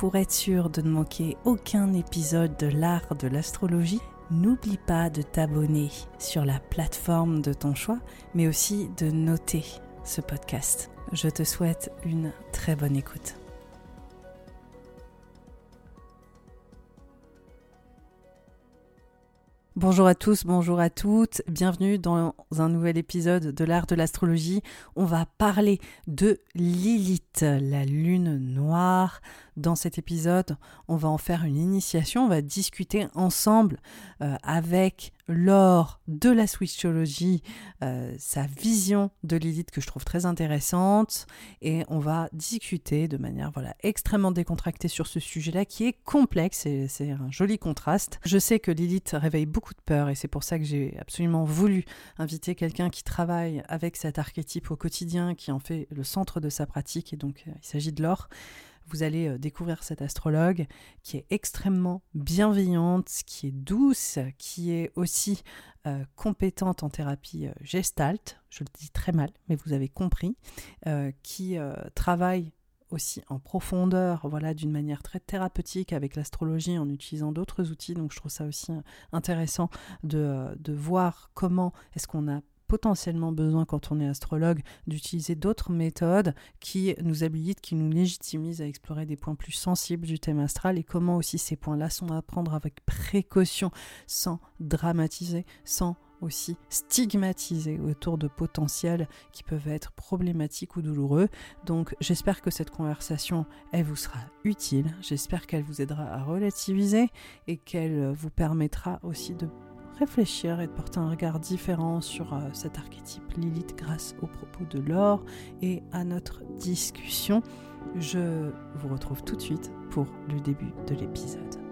Pour être sûr de ne manquer aucun épisode de l'art de l'astrologie, n'oublie pas de t'abonner sur la plateforme de ton choix, mais aussi de noter ce podcast. Je te souhaite une très bonne écoute. Bonjour à tous, bonjour à toutes, bienvenue dans un nouvel épisode de l'art de l'astrologie. On va parler de Lilith, la lune noire, dans cet épisode, on va en faire une initiation, on va discuter ensemble euh, avec Laure de la Switchologie, euh, sa vision de Lilith que je trouve très intéressante et on va discuter de manière voilà extrêmement décontractée sur ce sujet-là qui est complexe et c'est un joli contraste. Je sais que Lilith réveille beaucoup de peur et c'est pour ça que j'ai absolument voulu inviter quelqu'un qui travaille avec cet archétype au quotidien, qui en fait le centre de sa pratique et donc euh, il s'agit de Laure vous allez euh, découvrir cette astrologue qui est extrêmement bienveillante, qui est douce, qui est aussi euh, compétente en thérapie euh, gestalt, je le dis très mal, mais vous avez compris, qui travaille aussi en profondeur, voilà, d'une manière très thérapeutique avec l'astrologie en utilisant d'autres outils. Donc je trouve ça aussi intéressant de, de voir comment est-ce qu'on a potentiellement besoin, quand on est astrologue, d'utiliser d'autres méthodes qui nous habilitent, qui nous légitimisent à explorer des points plus sensibles du thème astral et comment aussi ces points-là sont à prendre avec précaution, sans dramatiser, sans aussi stigmatiser autour de potentiels qui peuvent être problématiques ou douloureux. Donc j'espère que cette conversation, elle vous sera utile, j'espère qu'elle vous aidera à relativiser et qu'elle vous permettra aussi de réfléchir et de porter un regard différent sur euh, cet archétype Lilith grâce aux propos de Laure et à notre discussion. Je vous retrouve tout de suite pour le début de l'épisode.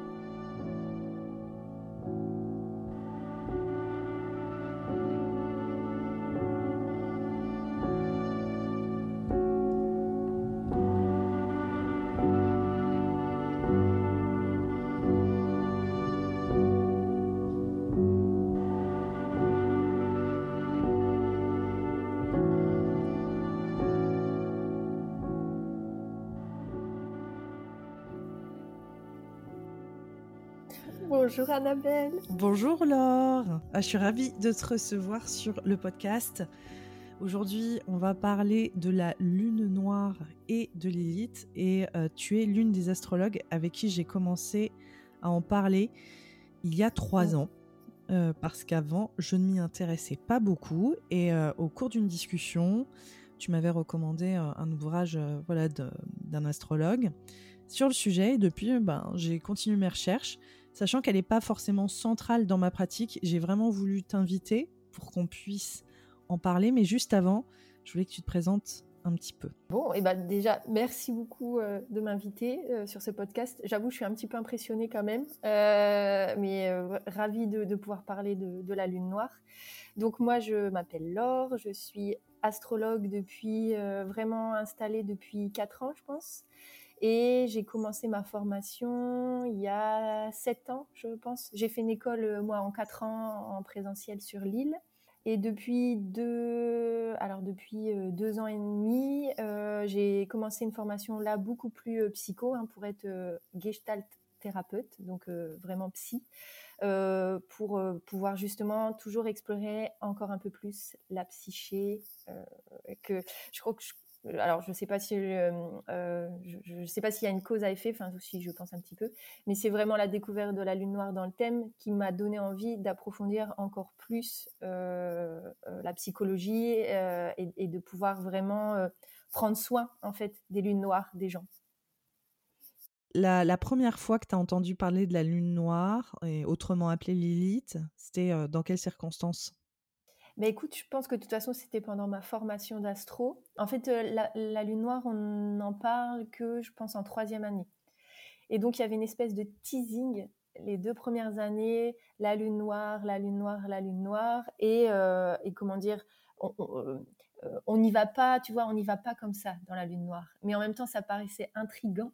Bonjour Annabelle. Bonjour Laure. Ah, je suis ravie de te recevoir sur le podcast. Aujourd'hui, on va parler de la lune noire et de Lilith. Et euh, tu es l'une des astrologues avec qui j'ai commencé à en parler il y a trois ans. Euh, parce qu'avant, je ne m'y intéressais pas beaucoup. Et euh, au cours d'une discussion, tu m'avais recommandé un ouvrage voilà, d'un astrologue sur le sujet. Et depuis, ben, j'ai continué mes recherches sachant qu'elle n'est pas forcément centrale dans ma pratique. J'ai vraiment voulu t'inviter pour qu'on puisse en parler, mais juste avant, je voulais que tu te présentes un petit peu. Bon, et ben déjà, merci beaucoup euh, de m'inviter euh, sur ce podcast. J'avoue, je suis un petit peu impressionnée quand même, euh, mais ravie de, pouvoir parler de, de, la Lune Noire. Donc moi, je m'appelle Laure, je suis astrologue depuis, vraiment installée depuis 4 ans, je pense. Et j'ai commencé ma formation il y a sept ans, je pense. J'ai fait une école, euh, moi, en quatre ans en présentiel sur l'île. Et depuis deux, alors depuis euh, deux ans et demi, euh, j'ai commencé une formation là beaucoup plus psycho hein, pour être gestalt thérapeute, donc vraiment psy, pour pouvoir justement toujours explorer encore un peu plus la psyché. que je crois que je, alors je sais pas si je, sais pas s'il y a une cause à effet, enfin aussi je pense un petit peu, mais c'est vraiment la découverte de la lune noire dans le thème qui m'a donné envie d'approfondir encore plus la psychologie et, de pouvoir vraiment prendre soin en fait des lunes noires des gens. La, première fois que tu as entendu parler de la lune noire, autrement appelée Lilith, c'était dans quelles circonstances? Mais écoute, je pense que de toute façon, c'était pendant ma formation d'astro. En fait, euh, la, lune noire, on n'en parle que, je pense, en troisième année. Et donc, il y avait une espèce de teasing les deux premières années, la lune noire, la lune noire, la lune noire. Et, euh, comment dire, euh, on n'y va pas, tu vois, on n'y va pas comme ça dans la lune noire. Mais en même temps, ça paraissait intrigant.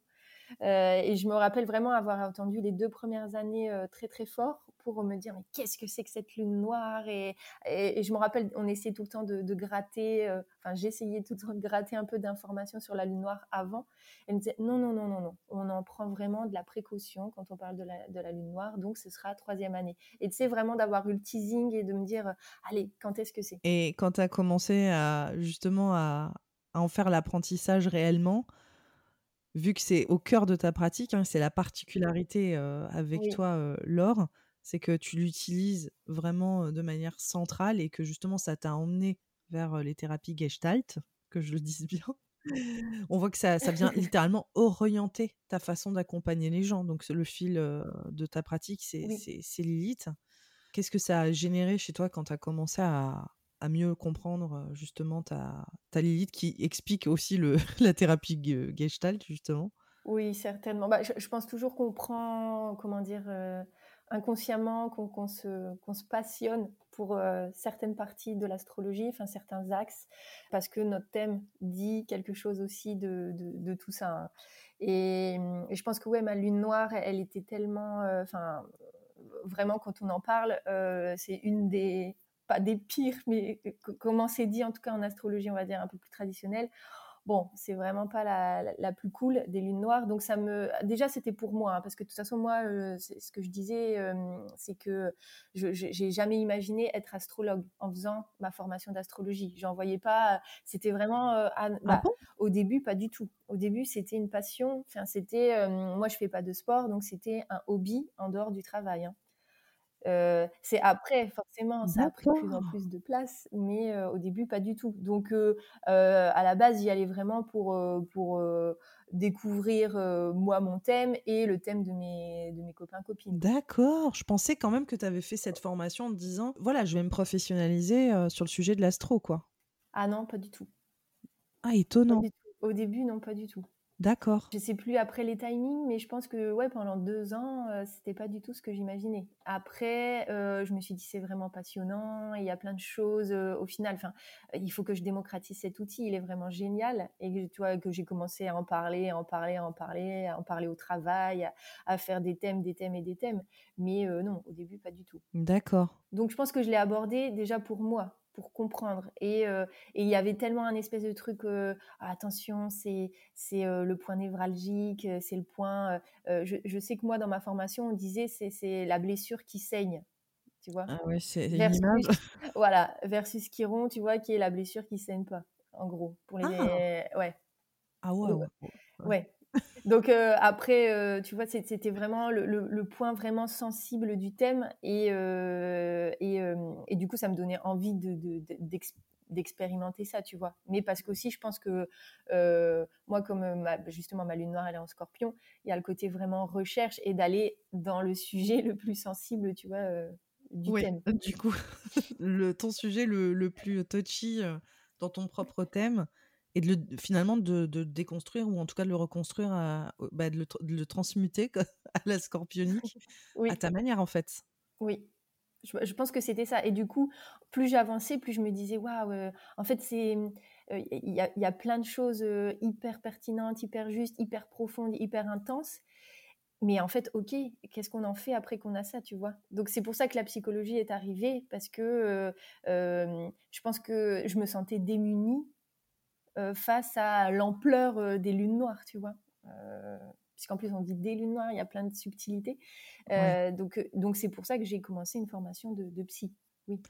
et je me rappelle vraiment avoir entendu les deux premières années très très fort pour me dire mais qu'est-ce que c'est que cette lune noire et, et, je me rappelle on essayait tout le temps de, gratter euh, enfin j'essayais tout le temps de gratter un peu d'informations sur la lune noire avant. Elle me disait non non non non non on en prend vraiment de la précaution quand on parle de la, de la lune noire donc ce sera troisième année. Et tu sais vraiment d'avoir eu le teasing et de me dire allez quand est-ce que c'est? Et quand tu as commencé à justement à, à en faire l'apprentissage réellement vu que c'est au cœur de ta pratique, hein, c'est la particularité euh, avec toi, euh, Laure, c'est que tu l'utilises vraiment de manière centrale et que justement ça t'a emmené vers les thérapies gestalt, que je le dise bien. On voit que ça, ça vient littéralement orienter ta façon d'accompagner les gens. Donc le fil de ta pratique, c'est Lilith. Qu'est-ce que ça a généré chez toi quand tu as commencé à, mieux comprendre justement ta, ta Lilith qui explique aussi le, la thérapie gestalt justement? Oui, certainement. Bah, je, pense toujours qu'on prend, comment dire, inconsciemment qu'on se, passionne pour euh, certaines parties de l'astrologie, enfin certains axes, parce que notre thème dit quelque chose aussi de, de, tout ça. Hein. Et, je pense que ouais, ma lune noire, elle était tellement, euh, enfin vraiment quand on en parle, euh, c'est une des pas des pires, mais comment c'est dit en tout cas en astrologie, on va dire un peu plus traditionnelle bon, c'est vraiment pas la, plus cool des lunes noires. Donc ça me, déjà c'était pour moi, hein, parce que de toute façon moi, euh, ce que je disais, euh, c'est que je j'ai jamais imaginé être astrologue en faisant ma formation d'astrologie. J'en voyais pas. C'était vraiment euh, ah bah, au début pas du tout. Au début c'était une passion. Enfin c'était, moi je fais pas de sport, donc c'était un hobby en dehors du travail. Hein. Euh, c'est après, forcément, ça a pris de plus en plus de place, mais euh, au début, pas du tout. Donc, euh, à la base, j'y allais vraiment pour, pour découvrir, moi, mon thème et le thème de mes, de mes copains, copines. D'accord. Je pensais quand même que tu avais fait cette formation en te disant, voilà, je vais me professionnaliser sur le sujet de l'astro, quoi. Ah non, pas du tout. Ah, étonnant. Au début, non, pas du tout. D'accord. Je sais plus après les timings, mais je pense que ouais, pendant deux ans, euh, c'était pas du tout ce que j'imaginais. Après, euh, je me suis dit c'est vraiment passionnant, il y a plein de choses euh, au final. Enfin, il faut que je démocratise cet outil, il est vraiment génial. Et que, tu vois, que j'ai commencé à en parler, à en parler, à en parler, à en parler au travail, à, faire des thèmes, des thèmes et des thèmes. Mais non, au début, pas du tout. D'accord. Donc je pense que je l'ai abordé déjà pour moi pour comprendre. Euh, et il y avait tellement un espèce de truc, euh, ah, attention, c'est c'est euh, le point névralgique, c'est le point. Je, je, sais que moi, dans ma formation, on disait c'est la blessure qui saigne. Tu vois ah ouais, c'est l'image. Voilà, versus Chiron, tu vois, qui est la blessure qui saigne pas, en gros. Pour les... Ah. Ouais. Ah ouais, ouais. ouais. Donc euh, après, euh, tu vois, c'était vraiment le, point vraiment sensible du thème et, euh, et, du coup, ça me donnait envie d'expérimenter ça, tu vois. Mais parce qu'aussi, je pense que moi, comme justement ma lune noire, elle est en scorpion, il y a le côté vraiment recherche et d'aller dans le sujet le plus sensible, tu vois, du oui, thème. Du coup, le, ton sujet le, le plus touchy dans ton propre thème, et de le, finalement de, de, déconstruire ou en tout cas de le reconstruire, à, bah de, le, de, le, transmuter à la scorpionique, à ta manière en fait. Oui, je, pense que c'était ça. Et du coup, plus j'avançais, plus je me disais, waouh, euh, en fait, c'est. Euh, il y, a, y, a, plein de choses euh, hyper pertinentes, hyper justes, hyper profondes, hyper intenses. Mais en fait, ok, qu'est-ce qu'on en fait après qu'on a ça, tu vois? Donc c'est pour ça que la psychologie est arrivée, parce que je pense que je me sentais démunie face à l'ampleur euh, des lunes noires, tu vois euh, puisqu'en plus on dit des lunes noires, il y a plein de subtilités. donc, donc c'est pour ça que j'ai commencé une formation de, psy. Oui.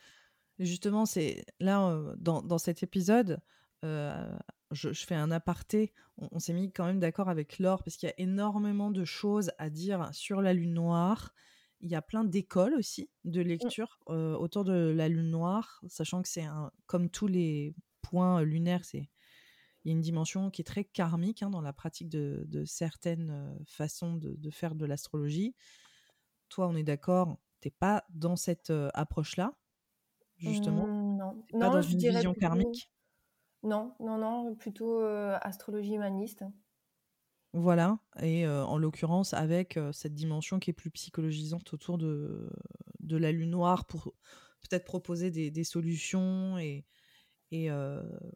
Justement, c'est là dans, dans, cet épisode, je, fais un aparté. On, s'est mis quand même d'accord avec Laure parce qu'il y a énormément de choses à dire sur la lune noire. Il y a plein d'écoles aussi de mmh. lecture autour de la lune noire, sachant que c'est un, comme tous les points lunaires, c'est il y a une dimension qui est très karmique hein, dans la pratique de, certaines façons de, faire de l'astrologie. Toi, on est d'accord, t'es pas dans cette approche-là, justement. Mmh, non, non, pas dans une vision karmique? Non, non, non, plutôt astrologie humaniste. Voilà, et en l'occurrence avec cette dimension qui est plus psychologisante autour de, de la lune noire pour peut-être proposer des, solutions et, et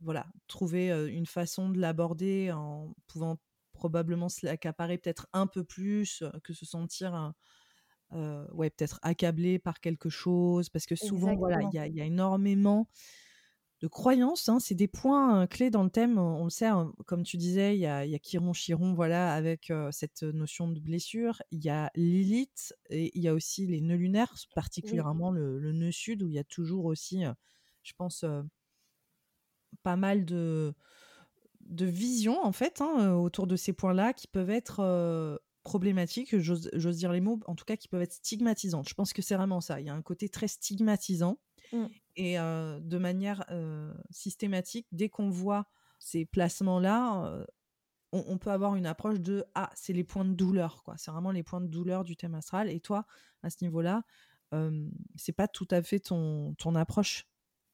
voilà, trouver une façon de l'aborder en pouvant probablement se l'accaparer peut-être un peu plus que se sentir ouais, peut-être accablé par quelque chose, parce que souvent, voilà, il y, y a, énormément de croyances. Hein, c'est des points clés dans le thème. On le sait, hein, comme tu disais, il y a, y a Chiron, Chiron, voilà, avec cette notion de blessure. Il y a Lilith et il y a aussi les nœuds lunaires, particulièrement le, nœud sud, où il y a toujours aussi, je pense, pas mal de, de visions, en fait, hein, autour de ces points-là qui peuvent être problématiques, j'ose dire les mots, en tout cas qui peuvent être stigmatisantes. Je pense que c'est vraiment ça. Il y a un côté très stigmatisant. Mmh. Et de manière systématique, dès qu'on voit ces placements-là, on, peut avoir une approche de ah, c'est les points de douleur, quoi. C'est vraiment les points de douleur du thème astral. Et toi, à ce niveau-là, c'est pas tout à fait ton, ton approche.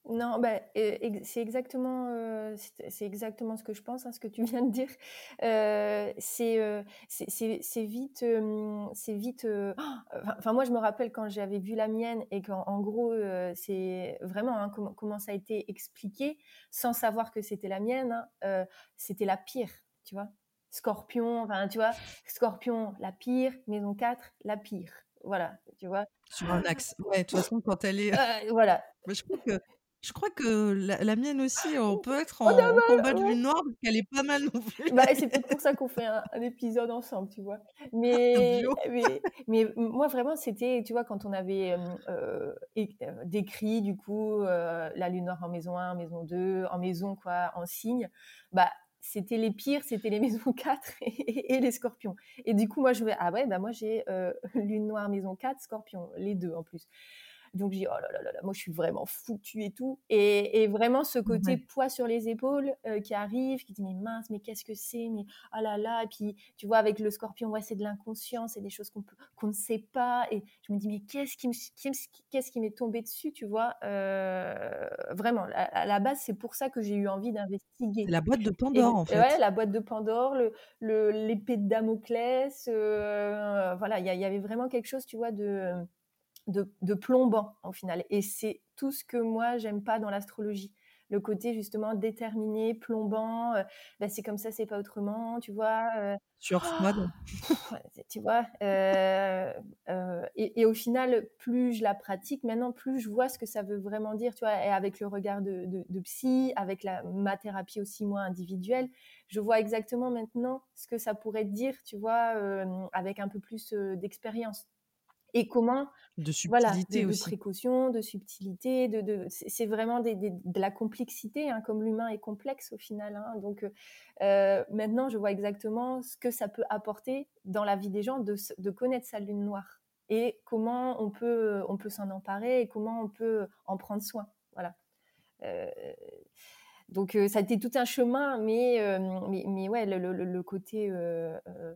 Non, bah, c'est exactement, c'est exactement ce que je pense, hein, ce que tu viens de dire. c'est c'est vite, c'est vite. Enfin, moi, je me rappelle quand j'avais vu la mienne et qu'en gros, c'est vraiment hein, comment, ça a été expliqué, sans savoir que c'était la mienne. Hein, c'était la pire, tu vois. Scorpion, enfin, tu vois, Scorpion, la pire, Maison 4, la pire. Voilà, tu vois. Sur un axe. Ouais, de toute façon, quand elle est. voilà. je crois que je crois que la, mienne aussi, on peut être en, combat de lune noire parce qu'elle est pas mal non plus. Bah, c'est peut-être pour ça qu'on fait un, épisode ensemble, tu vois. Mais, mais, moi, vraiment, c'était, tu vois, quand on avait euh, décrit, du coup, la lune noire en maison 1, en maison 2, en maison, quoi, en signe, bah, c'était les pires, c'était les maisons 4 et, les scorpions. Et du coup, moi, je vais, ah ouais, bah moi, j'ai lune noire maison 4, scorpion, les deux en plus. Donc, je dis, oh là là là, moi, je suis vraiment foutue et tout. Et, vraiment, ce côté poids sur les épaules euh, qui arrive, qui dit, mais mince, mais qu'est-ce que c'est Mais oh là là. Et puis, tu vois, avec le scorpion, ouais, c'est de l'inconscient, c'est des choses qu'on ne sait pas. Et je me dis, mais qu'est-ce qui qu'est-ce qui m'est tombé dessus, tu vois euh, Vraiment, à, la base, c'est pour ça que j'ai eu envie d'investiguer. La boîte de Pandore, en fait. Ouais, la boîte de Pandore, l'épée le, de Damoclès. Euh, voilà, il y, y, avait vraiment quelque chose, tu vois, de de, plombant en final. Et c'est tout ce que moi j'aime pas dans l'astrologie. Le côté justement déterminé, plombant, euh, bah, c'est comme ça, c'est pas autrement, tu vois. Euh, Sur mode. tu vois. Euh, et, au final, plus je la pratique maintenant, plus je vois ce que ça veut vraiment dire, tu vois. Et avec le regard de, de psy, avec la, ma thérapie aussi moi individuelle, je vois exactement maintenant ce que ça pourrait dire, tu vois, avec un peu plus d'expérience et comment de subtilité de, précaution, de subtilité, de, c'est vraiment de la complexité, hein, comme l'humain est complexe au final. Hein. donc euh, maintenant, je vois exactement ce que ça peut apporter dans la vie des gens de, connaître sa lune noire et comment on peut, on peut s'en emparer et comment on peut en prendre soin. Voilà. Euh, donc ça a été tout un chemin, mais, mais, mais, ouais, le, le, côté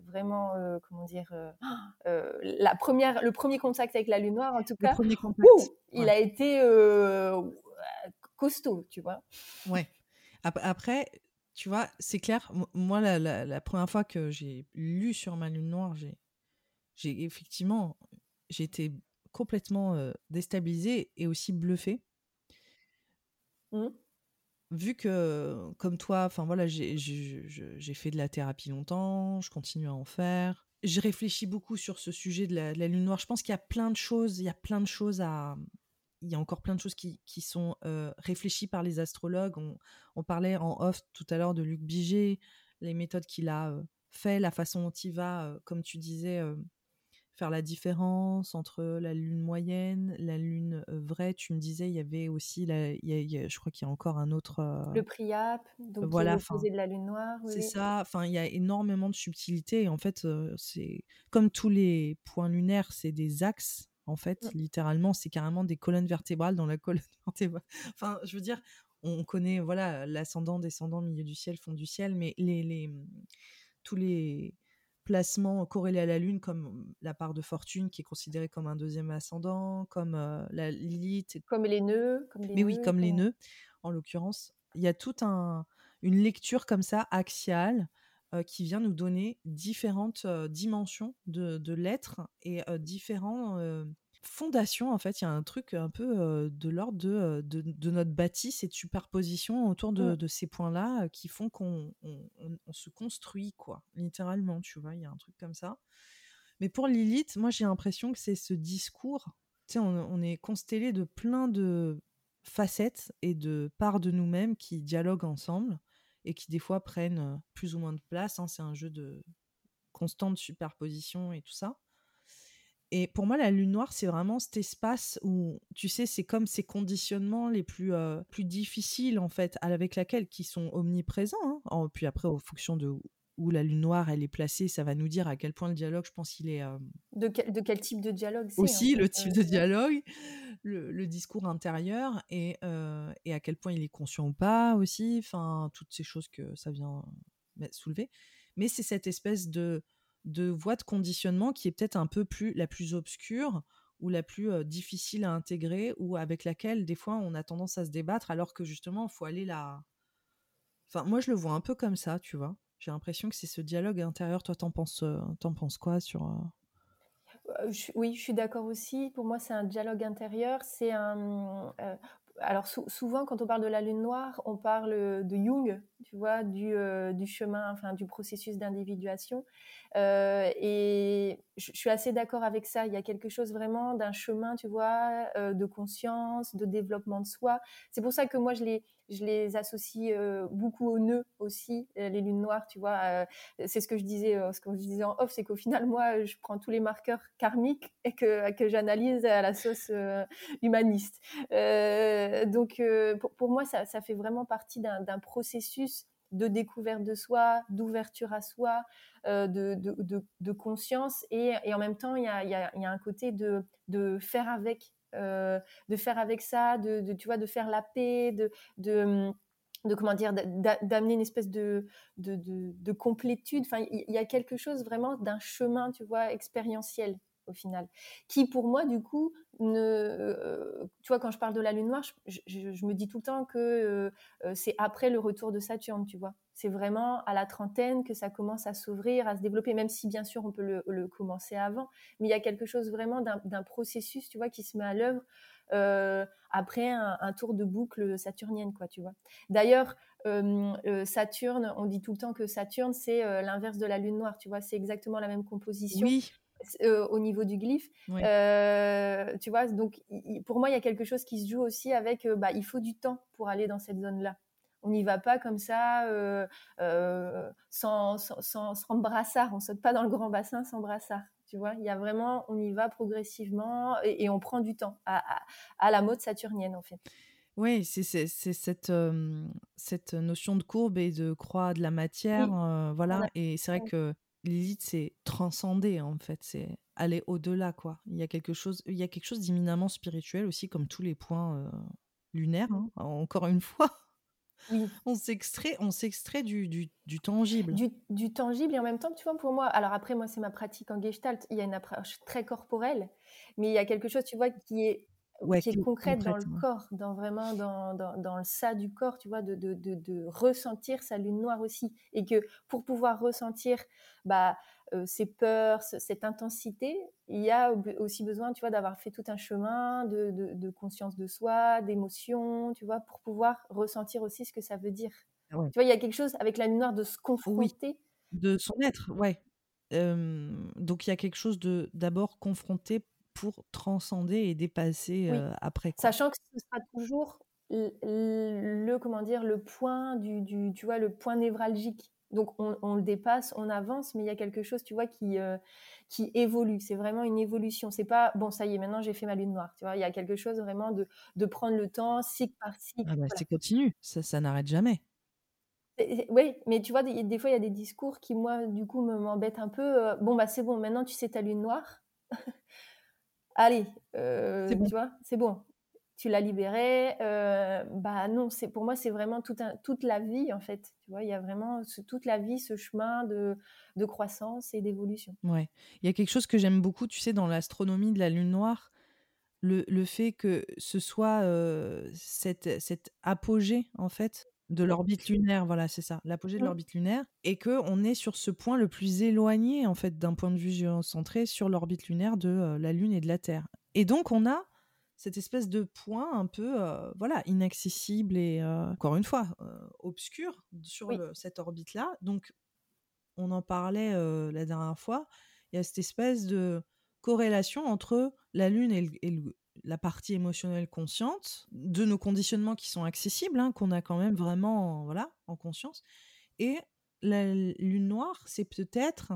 vraiment, comment dire, la première, le premier contact avec la lune noire, en tout cas, il a été costaud, tu vois? Ouais. Après, tu vois, c'est clair, moi, la, la, première fois que j'ai lu sur ma lune noire, j'ai, j'ai effectivement, été complètement déstabilisée et aussi bluffée. Mmh vu que, comme toi, enfin voilà, j'ai fait de la thérapie longtemps, je continue à en faire. J'ai réfléchi beaucoup sur ce sujet de la, lune noire. Je pense qu'il y a plein de choses, il y a plein de choses à, il y a encore plein de choses qui, sont euh, réfléchies par les astrologues. On, on, parlait en off tout à l'heure de Luc Biget, les méthodes qu'il a euh, fait, la façon dont il va, euh, comme tu disais, faire la différence entre la lune moyenne, la lune vraie. Tu me disais, il y avait aussi, la, je crois qu'il y a encore un autre. le Priap, donc voilà, qui est de la lune noire. C'est ça. Enfin, il y a énormément de subtilité. Et en fait, c'est comme tous les points lunaires, c'est des axes. En fait, mmh. littéralement, c'est carrément des colonnes vertébrales dans la colonne vertébrale. Enfin, je veux dire, on connaît voilà l'ascendant, descendant, milieu du ciel, fond du ciel, mais les, les tous les placements corrélés à la Lune, comme la part de fortune qui est considérée comme un deuxième ascendant, comme la Lilith. Comme les nœuds. Comme les Mais oui, comme les nœuds, en l'occurrence. Il y a toute un, une lecture comme ça, axiale, qui vient nous donner différentes dimensions de, de l'être et différents fondation, en fait, il y a un truc un peu de l'ordre de, de, notre bâtisse et de superposition autour de, de ces points-là qui font qu'on on, se construit, quoi, littéralement, tu vois, il y a un truc comme ça. Mais pour Lilith, moi, j'ai l'impression que c'est ce discours, tu sais, on, est constellé de plein de facettes et de parts de nous-mêmes qui dialoguent ensemble et qui, des fois, prennent plus ou moins de place. Hein. c'est un jeu de constante superposition et tout ça. Et pour moi, la lune noire, c'est vraiment cet espace où, tu sais, c'est comme ces conditionnements les plus, euh, plus difficiles, en fait, avec laquelle qui sont omniprésents. Hein. puis après, en fonction de où la lune noire, elle est placée, ça va nous dire à quel point le dialogue, je pense, il est... Euh, de, de, quel type de dialogue Aussi, le type de euh, dialogue, le, discours intérieur, et, et à quel point il est conscient ou pas aussi, enfin, toutes ces choses que ça vient soulever. Mais c'est cette espèce de de voie de conditionnement qui est peut-être un peu plus la plus obscure ou la plus difficile à intégrer ou avec laquelle des fois on a tendance à se débattre alors que justement il faut aller là. Enfin moi je le vois un peu comme ça, tu vois? J'ai l'impression que c'est ce dialogue intérieur. Toi t'en penses t'en penses quoi sur oui, je suis d'accord aussi. Pour moi, c'est un dialogue intérieur. C'est un alors souvent quand on parle de la lune noire, on parle de Jung, tu vois, du, euh, du chemin, enfin du processus d'individuation. Euh, et je, suis assez d'accord avec ça. Il y a quelque chose vraiment d'un chemin, tu vois, euh, de conscience, de développement de soi. C'est pour ça que moi je les, je les associe beaucoup aux nœuds aussi, les lunes noires, tu vois. c'est ce que je disais, ce que je disais en off, c'est qu'au final moi je prends tous les marqueurs karmiques et que, j'analyse à la sauce humaniste. donc pour, moi ça, fait vraiment partie d'un processus de découverte de soi, d'ouverture à soi, euh, de, conscience. Et, en même temps, il y a, un côté de faire avec, euh, de faire avec ça, de, tu vois, de faire la paix, de, de, de comment dire, d'amener une espèce de, de, de, complétude. Enfin, il y a quelque chose vraiment d'un chemin, tu vois, expérientiel au final. Qui pour moi, du coup, ne, euh, tu vois, quand je parle de la lune noire, je, me dis tout le temps que euh, c'est après le retour de Saturne, tu vois. C'est vraiment à la trentaine que ça commence à s'ouvrir, à se développer, même si bien sûr on peut le, commencer avant. Mais il y a quelque chose vraiment d'un processus, tu vois, qui se met à l'œuvre après un, tour de boucle saturnienne, quoi, tu vois. D'ailleurs, Saturne, on dit tout le temps que Saturne, c'est l'inverse de la lune noire, tu vois. C'est exactement la même composition. Oui. Euh, au niveau du glyphe. Euh, tu vois, donc pour moi, il y a quelque chose qui se joue aussi avec, euh, bah, il faut du temps pour aller dans cette zone-là. On n'y va pas comme ça, sans, sans, sans, sans, brassard. On saute pas dans le grand bassin sans brassard. Tu vois, il y a vraiment, on y va progressivement et, on prend du temps à, à, la mode saturnienne en fait. Oui, c'est cette, cette notion de courbe et de croix de la matière. voilà. Et c'est vrai que Lilith, c'est transcender en fait, c'est aller au-delà quoi. Il y a quelque chose, il y a quelque chose d'éminemment spirituel aussi, comme tous les points euh, lunaires. Hein, encore une fois, on s'extrait, on s'extrait du, du, du, tangible. Du, du, tangible et en même temps, tu vois, pour moi, alors après moi c'est ma pratique en Gestalt, il y a une approche très corporelle, mais il y a quelque chose, tu vois, qui est qui est concrète, dans le corps, dans vraiment dans, dans, dans, le ça du corps, tu vois, de, de, de, de, ressentir sa lune noire aussi. Et que pour pouvoir ressentir bah, euh, ces peurs, cette intensité, il y a aussi besoin, tu vois, d'avoir fait tout un chemin de, de conscience de soi, d'émotion, tu vois, pour pouvoir ressentir aussi ce que ça veut dire. Tu vois, il y a quelque chose avec la lune noire de se confronter. de son être, ouais. donc il y a quelque chose de d'abord confronté pour transcender et dépasser après. Sachant que ce sera toujours le, comment dire le point du, du, tu vois le point névralgique Donc on, le dépasse, on avance, mais il y a quelque chose, tu vois, qui, euh, qui évolue. C'est vraiment une évolution. C'est pas bon, ça y est, maintenant j'ai fait ma lune noire. Tu vois, il y a quelque chose vraiment de, de prendre le temps, cycle par cycle. Ah bah, C'est continu, ça, ça n'arrête jamais. Oui, mais tu vois, des, fois il y a des discours qui moi, du coup, m'embêtent un peu. Euh, bon bah c'est bon, maintenant tu sais ta lune noire. Allez, euh, tu vois, c'est bon tu l'as libéré. Euh, bah non, c'est pour moi c'est vraiment tout toute la vie en fait. Tu vois, il y a vraiment toute la vie ce chemin de, de croissance et d'évolution. Ouais, il y a quelque chose que j'aime beaucoup, tu sais, dans l'astronomie de la lune noire, le, le fait que ce soit euh, cette, cette apogée en fait de l'orbite lunaire, voilà, c'est ça, l'apogée de mmh. l'orbite lunaire, et que on est sur ce point le plus éloigné en fait d'un point de vue géocentré sur l'orbite lunaire de euh, la Lune et de la Terre. Et donc on a cette espèce de point un peu euh, voilà inaccessible et euh, encore une fois obscur sur cette orbite là donc on en parlait la dernière fois il y a cette espèce de corrélation entre la lune et, la partie émotionnelle consciente de nos conditionnements qui sont accessibles hein, qu'on a quand même vraiment voilà en conscience. Et la lune noire c'est peut-être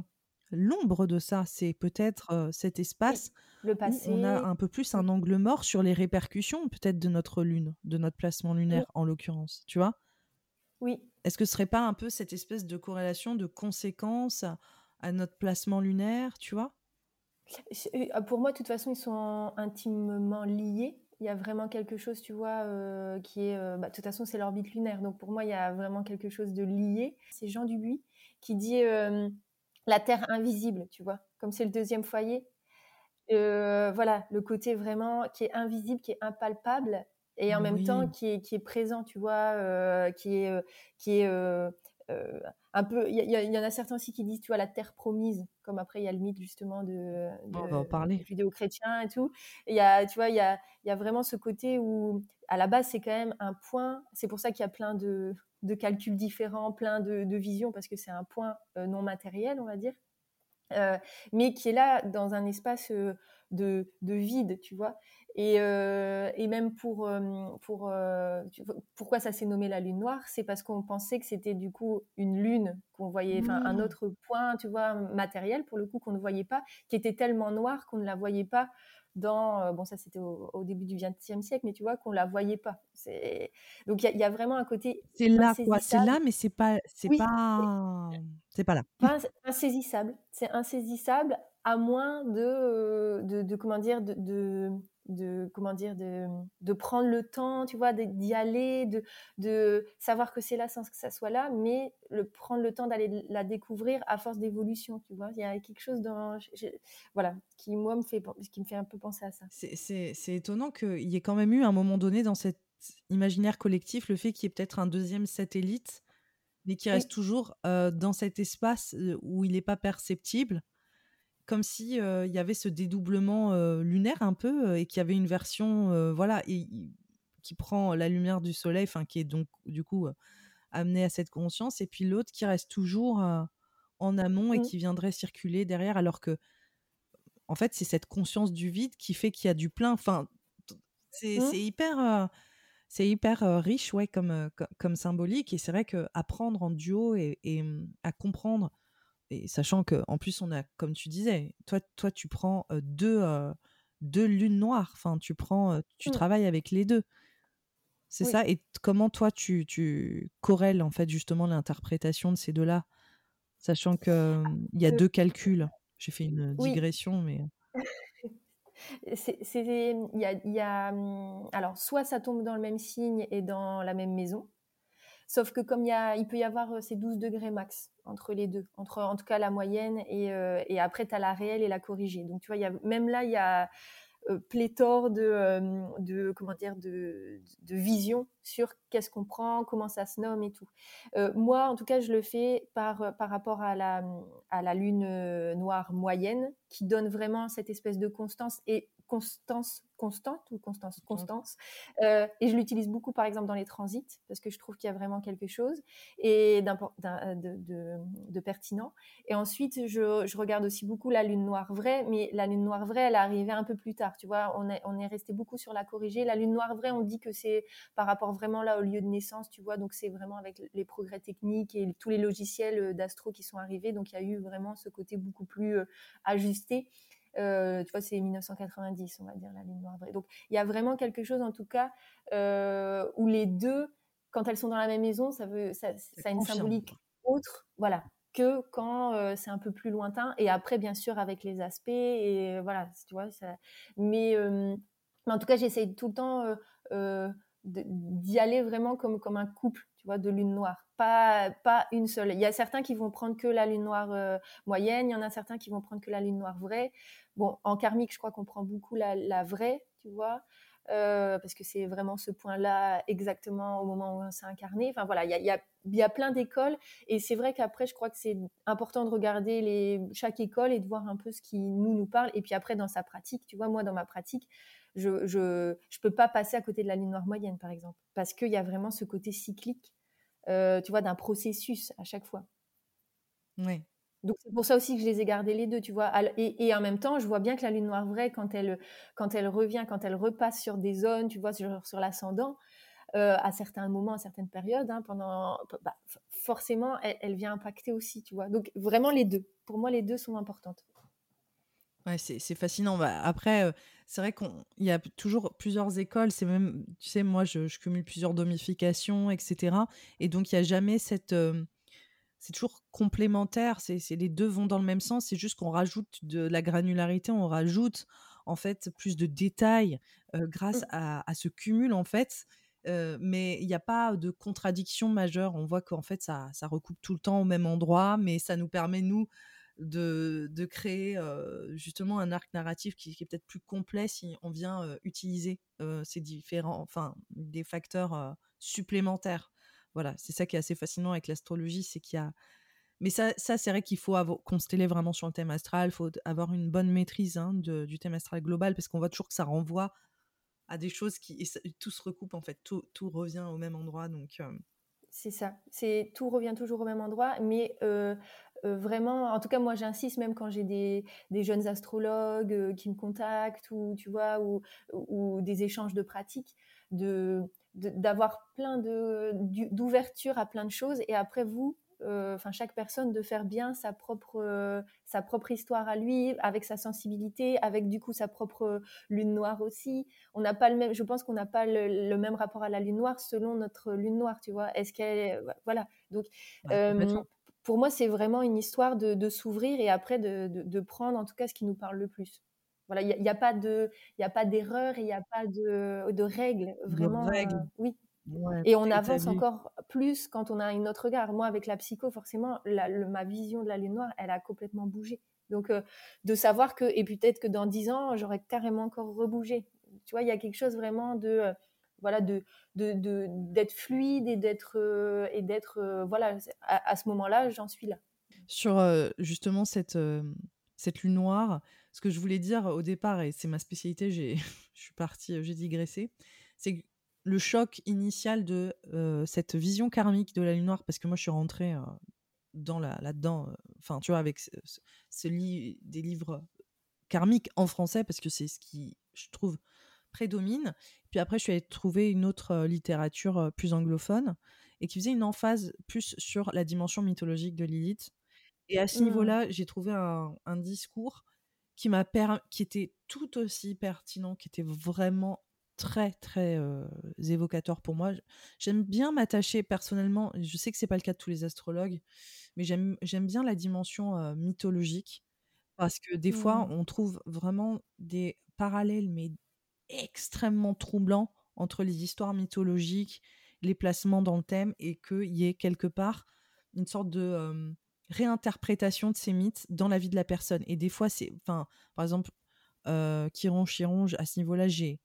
l'ombre de ça, c'est peut-être cet espace le passé. où on a un peu plus un angle mort sur les répercussions peut-être de notre lune, de notre placement lunaire en l'occurrence, tu vois? Oui. Est-ce que ce serait pas un peu cette espèce de corrélation de conséquences à, notre placement lunaire, tu vois? Pour moi, de toute façon, ils sont intimement liés. Il y a vraiment quelque chose, tu vois, qui est... Bah, de toute façon, c'est l'orbite lunaire. Donc pour moi, il y a vraiment quelque chose de lié. C'est Jean Dubuis qui dit la terre invisible, tu vois, comme c'est le deuxième foyer. Euh, voilà, le côté vraiment qui est invisible, qui est impalpable et en même temps qui est, qui est présent, tu vois, euh, qui est, euh, qui est un peu. Il y, en a certains aussi qui disent, tu vois, la terre promise, comme après il y a le mythe justement de, de, judéo-chrétien et tout. Il y a, tu vois, il y a, il y a vraiment ce côté où, à la base, c'est quand même un point. C'est pour ça qu'il y a plein de, de calculs différents, plein de, visions, parce que c'est un point euh, non matériel, on va dire, euh, mais qui est là dans un espace euh, de, vide, tu vois. Et, même pour, pour pourquoi ça s'est nommé la lune noire, c'est parce qu'on pensait que c'était du coup une lune qu'on voyait, enfin un mmh. autre point, tu vois, matériel pour le coup qu'on ne voyait pas, qui était tellement noir qu'on ne la voyait pas dans euh, bon ça c'était au, début du XXe siècle mais tu vois qu'on la voyait pas. Donc il y, a vraiment un côté c'est là quoi c'est là mais c'est pas c'est pas c'est pas là. insaisissable. C'est insaisissable à moins de, de, de comment dire de, de comment dire de, de, prendre le temps tu vois d'y aller de, de savoir que c'est là sans que ça soit là mais le prendre le temps d'aller la découvrir à force d'évolution tu vois. Il y a quelque chose dans voilà qui moi me fait qui me fait un peu penser à ça. C'est étonnant qu'il y ait quand même eu à un moment donné dans cet imaginaire collectif le fait qu'il y ait peut-être un deuxième satellite mais qui reste toujours euh, dans cet espace euh, où il n'est pas perceptible comme si il y avait ce dédoublement lunaire un peu et qu'il y avait une version voilà et, qui prend la lumière du soleil enfin qui est donc du coup amenée à cette conscience et puis l'autre qui reste toujours en amont et mmh. qui viendrait circuler derrière alors que en fait c'est cette conscience du vide qui fait qu'il y a du plein enfin c'est mmh. hyper c'est hyper riche ouais comme, comme, symbolique et c'est vrai que apprendre en duo et, et mmh, à comprendre et sachant que en plus on a comme tu disais toi toi tu prends deux deux lunes noires enfin tu prends tu mmh. travailles avec les deux. C'est ça et comment toi tu, tu corrèles en fait justement l'interprétation de ces deux là sachant que il y a deux calculs. J'ai fait une digression mais c'est il y a, y a mmh, alors soit ça tombe dans le même signe et dans la même maison Sauf que comme il, y peut y avoir euh, ces 12 degrés max entre les deux, entre en tout cas la moyenne et, euh, et après tu as la réelle et la corrigée. Donc tu vois, même là, il y a euh, pléthore de, de, comment dire, de, de vision sur qu'est-ce qu'on prend, comment ça se nomme et tout. moi, en tout cas, je le fais par, par rapport à la, à la lune noire moyenne qui donne vraiment cette espèce de constance et constance constante ou constance constance euh, et je l'utilise beaucoup par exemple dans les transits parce que je trouve qu'il y a vraiment quelque chose et de, de, pertinent. Et ensuite je, je, regarde aussi beaucoup la lune noire vraie mais la lune noire vraie elle est arrivée un peu plus tard tu vois. On est, on est resté beaucoup sur la corrigée. La lune noire vraie on dit que c'est par rapport vraiment là au lieu de naissance tu vois. Donc c'est vraiment avec les progrès techniques et tous les logiciels euh, d'astro qui sont arrivés. Donc il y a eu vraiment ce côté beaucoup plus euh, ajusté euh, tu vois, c'est 1990, on va dire, la lune noire vraie. Donc, il y a vraiment quelque chose, en tout cas, euh, où les deux, quand elles sont dans la même maison, ça, veut, ça, ça a une symbolique autre, voilà, que quand euh, c'est un peu plus lointain. Et après, bien sûr, avec les aspects, et voilà, tu vois, ça... mais, mais en tout cas, j'essaye tout le temps d'y aller vraiment comme, comme un couple, tu vois, de lune noire. Pas, pas une seule. Il y a certains qui vont prendre que la lune noire moyenne, il y en a certains qui vont prendre que la lune noire vraie. Bon, en karmique, je crois qu'on prend beaucoup la, vraie, tu vois, euh, parce que c'est vraiment ce point-là exactement au moment où on s'est incarné. Enfin voilà, il y a, y a, plein d'écoles et c'est vrai qu'après, je crois que c'est important de regarder les, chaque école et de voir un peu ce qui nous nous parle. Et puis après, dans sa pratique, tu vois, moi, dans ma pratique, je je, je peux pas passer à côté de la ligne noire moyenne, par exemple, parce qu'il y a vraiment ce côté cyclique, euh, tu vois, d'un processus à chaque fois. Oui. Donc c'est pour ça aussi que je les ai gardés les deux, tu vois. Et, en même temps, je vois bien que la lune noire vraie, quand elle, quand elle revient, quand elle repasse sur des zones, tu vois, sur, sur l'ascendant, euh, à certains moments, à certaines périodes, hein, pendant, bah, forcément, elle, vient impacter aussi, tu vois. Donc vraiment les deux. Pour moi, les deux sont importantes. Ouais, c'est fascinant. Bah, après, euh, c'est vrai qu'il y a toujours plusieurs écoles. C'est même, tu sais, moi, je, je, cumule plusieurs domifications, etc. Et donc, il n'y a jamais cette, euh, c'est toujours complémentaire. C'est les deux vont dans le même sens. C'est juste qu'on rajoute de la granularité, on rajoute en fait plus de détails grâce mmh. à, ce cumul en fait. mais il n'y a pas de contradiction majeure. On voit qu'en fait ça, ça, recoupe tout le temps au même endroit, mais ça nous permet nous de, de créer justement un arc narratif qui, est peut-être plus complet si on vient utiliser ces différents, enfin des facteurs supplémentaires voilà, c'est ça qui est assez fascinant avec l'astrologie, c'est qu'il y a. Mais ça, ça c'est vrai qu'il faut consteller vraiment sur le thème astral, il faut avoir une bonne maîtrise hein, du thème astral global, parce qu'on voit toujours que ça renvoie à des choses qui. Tout se recoupe, en fait, tout, tout revient au même endroit. Donc. C'est ça, c'est tout revient toujours au même endroit, mais vraiment, en tout cas moi j'insiste même quand j'ai des, jeunes astrologues qui me contactent ou tu vois ou, des échanges de pratiques, de d'avoir plein d'ouverture à plein de choses. Et après vous euh, enfin chaque personne de faire bien sa propre euh, sa propre histoire à lui avec sa sensibilité avec du coup sa propre lune noire aussi. On n'a pas le même je pense qu'on n'a pas le, même rapport à la lune noire selon notre lune noire tu vois. Est-ce qu'elle voilà. Donc euh, pour moi c'est vraiment une histoire de, de s'ouvrir et après de, de, de, prendre en tout cas ce qui nous parle le plus. Voilà, il n'y a, pas de, il a pas d'erreur, il n'y a pas de, de règles, vraiment. Euh, oui. Et on avance encore plus quand on a un autre regard. Moi, avec la psycho, forcément, ma vision de la lune noire, elle a complètement bougé. Donc, euh, de savoir que, et peut-être que dans dix ans, j'aurais carrément encore rebougé. Tu vois, il y a quelque chose vraiment de, euh, voilà, de, de, d'être fluide et d'être, et d'être, voilà, à, à ce moment-là, j'en suis là. Sur justement cette, cette lune noire, ce que je voulais dire au départ, et c'est ma spécialité, j'ai, je suis partie, euh, j'ai digressé, c'est le choc initial de euh, cette vision karmique de la lune noire, parce que moi je suis rentrée euh, dans la, là-dedans, enfin tu vois, avec ce, des livres karmiques en français, parce que c'est ce qui, je trouve, prédomine. Puis après, je suis allée trouver une autre littérature plus anglophone et qui faisait une emphase plus sur la dimension mythologique de Lilith. Et à ce mmh. niveau-là, j'ai trouvé un, un discours qui m'a qui était tout aussi pertinent, qui était vraiment très très euh, évocateur pour moi. J'aime bien m'attacher personnellement, je sais que c'est pas le cas de tous les astrologues, mais j'aime bien la dimension euh, mythologique parce que des fois mmh. on trouve vraiment des parallèles mais extrêmement troublants entre les histoires mythologiques, les placements dans le thème et qu'il y ait quelque part une sorte de euh, réinterprétation de ces mythes dans la vie de la personne. Et des fois, c'est. Enfin, par exemple, euh, Chiron, Chiron, à ce niveau-là, j'ai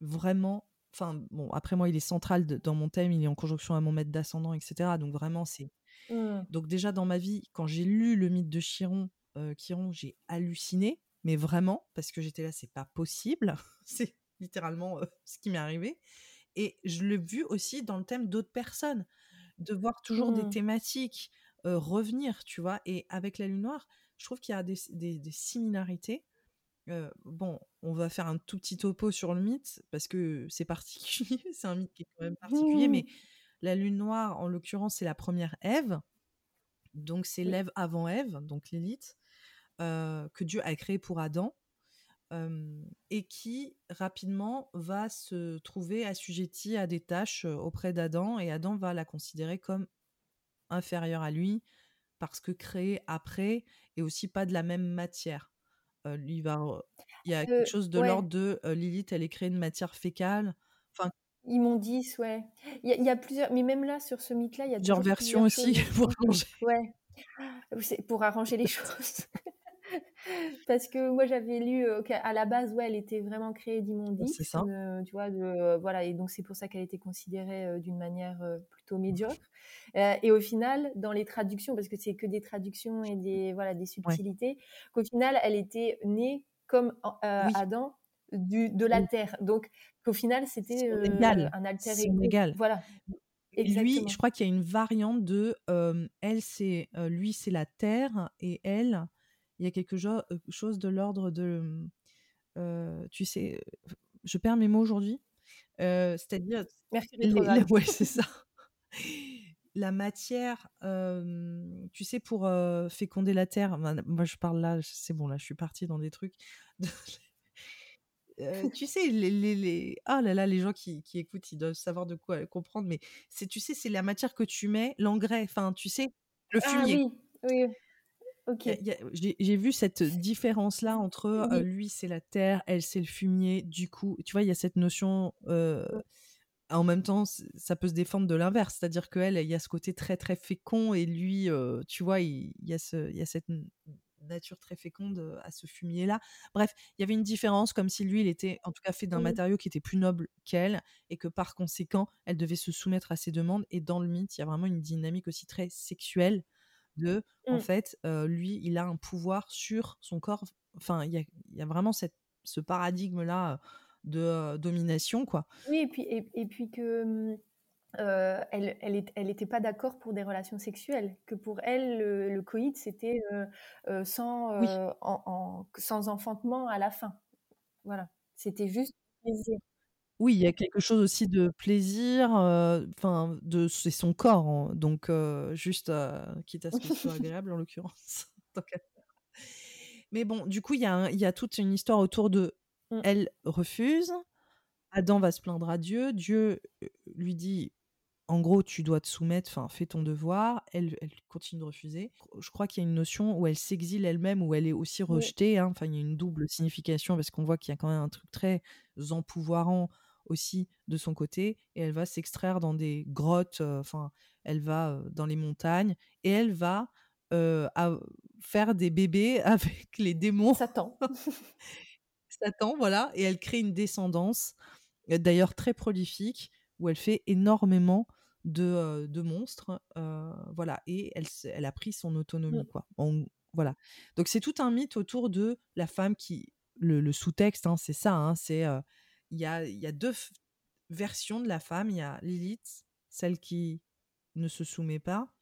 vraiment. Enfin, bon, après moi, il est central dans mon thème, il est en conjonction à mon maître d'ascendant, etc. Donc vraiment, c'est. Mmh. Donc déjà, dans ma vie, quand j'ai lu le mythe de Chiron, euh, Chiron, j'ai halluciné. mais vraiment, parce que j'étais là, c'est pas possible. c'est littéralement ce qui m'est arrivé. Et je l'ai vu aussi dans le thème d'autres personnes, de voir toujours des Mmh. thématiques revenir, tu vois. Et avec la lune noire, je trouve qu'il y a des, des- des similarités. Euh, bon, on va faire un tout petit topo sur le mythe, parce que c'est particulier, c'est un mythe qui est quand même particulier, mais la lune noire, en l'occurrence, c'est la première Ève. Donc c'est Oui. l'Ève avant Ève, donc Lilith, euh, que Dieu a créée pour Adam. euh, et qui rapidement va se trouver assujetti à des tâches auprès d'Adam et Adam va la considérer comme inférieure à lui parce que créée après et aussi pas de la même matière. Euh, lui va, re- il y a quelque chose de ouais. l'ordre de euh, Lilith, elle est créée de matière fécale. Enfin, Immondice, ouais. Il y, a- il y a plusieurs, mais même là, sur ce mythe-là, il y a plusieurs versions aussi choses pour. Ouais, pour arranger les choses. Parce que moi, j'avais lu euh, qu'à la base, ouais, elle était vraiment créée C'est d'immondices, ça. de- tu vois, de, euh, voilà, et donc c'est pour ça qu'elle était considérée d'une manière plutôt médiocre. Euh, et au final, dans les traductions, parce que c'est que des traductions et des, voilà, des subtilités, qu'au final, elle était née comme Oui. Adam du, de la Oui. terre. Donc, qu'au final, c'était un alter ego. Voilà. Lui, Exactement. je crois qu'il y a une variante de elle, c'est lui, c'est la terre, et elle, il y a quelque chose de l'ordre de, euh, tu sais, je perds mes mots aujourd'hui. Euh, C'est-à-dire, ouais, c'est ça. La matière, euh, tu sais, pour féconder la terre. Moi, je parle là, c'est bon, là, je suis partie dans des trucs. Euh, tu sais, les, les, les... Ah là là, les gens qui, qui écoutent, ils doivent savoir de quoi comprendre, mais c'est, tu sais, c'est la matière que tu mets, l'engrais, enfin, tu sais, le Ah fumier. oui, oui, J'ai vu cette différence-là entre euh, lui, c'est la terre, elle, c'est le fumier. Du coup, tu vois, il y a cette notion. euh, en même temps, ça peut se défendre de l'inverse, c'est-à-dire qu'elle, il y a ce côté très très fécond et lui, euh, tu vois, il, il y a ce, il y a cette nature très féconde à ce fumier-là. Bref, il y avait une différence, comme si lui, il était en tout cas fait d'un matériau qui était plus noble qu'elle et que par conséquent, elle devait se soumettre à ses demandes. Et dans le mythe, il y a vraiment une dynamique aussi très sexuelle de, en Mm. fait, euh, lui, il a un pouvoir sur son corps. Enfin, il y a, il y a vraiment cette, ce paradigme-là euh, de euh, domination, quoi. Oui, et puis, et, et puis que euh, elle, elle, est- elle était pas d'accord pour des relations sexuelles, que pour elle, le, le coït, c'était sans, Oui. en- en- sans enfantement à la fin. Voilà. C'était juste plaisir. Oui, il y a quelque chose aussi de plaisir, enfin, de c'est son corps, hein, donc juste, quitte à ce que ce soit agréable en l'occurrence. tant qu'à faire. Mais bon, du coup, il y, a un- il y a toute une histoire autour de Mm. elle refuse, Adam va se plaindre à Dieu, Dieu lui dit, en gros, tu dois te soumettre, enfin, fais ton devoir, elle, elle continue de refuser. Je crois qu'il y a une notion où elle s'exile elle-même, où elle est aussi Oui. rejetée, hein, enfin, il y a une double signification parce qu'on voit qu'il y a quand même un truc très empouvoirant aussi de son côté, et elle va s'extraire dans des grottes, enfin, elle va dans les montagnes, et elle va à- faire des bébés avec les démons Satan. Satan, voilà, et elle crée une descendance, d'ailleurs très prolifique, où elle fait énormément de, de monstres, euh, voilà, et elle, elle a pris son autonomie, Mm. quoi. Voilà. Donc c'est tout un mythe autour de la femme qui, le, le sous-texte, hein, c'est ça, hein, c'est, euh, il y, a, il y a deux versions de la femme, il y a Lilith, celle qui ne se soumet pas,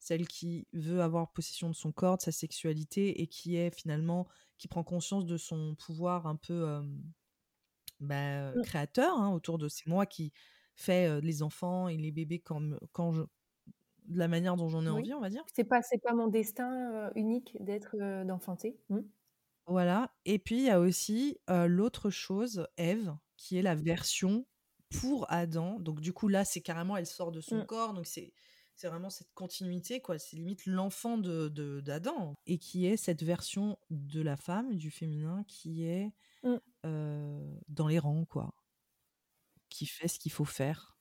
celle qui veut avoir possession de son corps, de sa sexualité et qui est finalement qui prend conscience de son pouvoir un peu euh, bah, Mm. créateur hein, autour de c'est moi qui fais euh, les enfants et les bébés quand, quand je de la manière dont j'en ai Oui. envie on va dire C'est pas, c'est pas mon destin euh, unique d'être, d'enfanter. Mm. Voilà et puis il y a aussi euh, l'autre chose Ève qui est la version pour Adam. Donc du coup là c'est carrément elle sort de son Mm. corps donc c'est c'est vraiment cette continuité quoi. C'est limite l'enfant de de- d'Adam et qui est cette version de la femme du féminin qui est Mm. euh, dans les rangs quoi. Qui fait ce qu'il faut faire.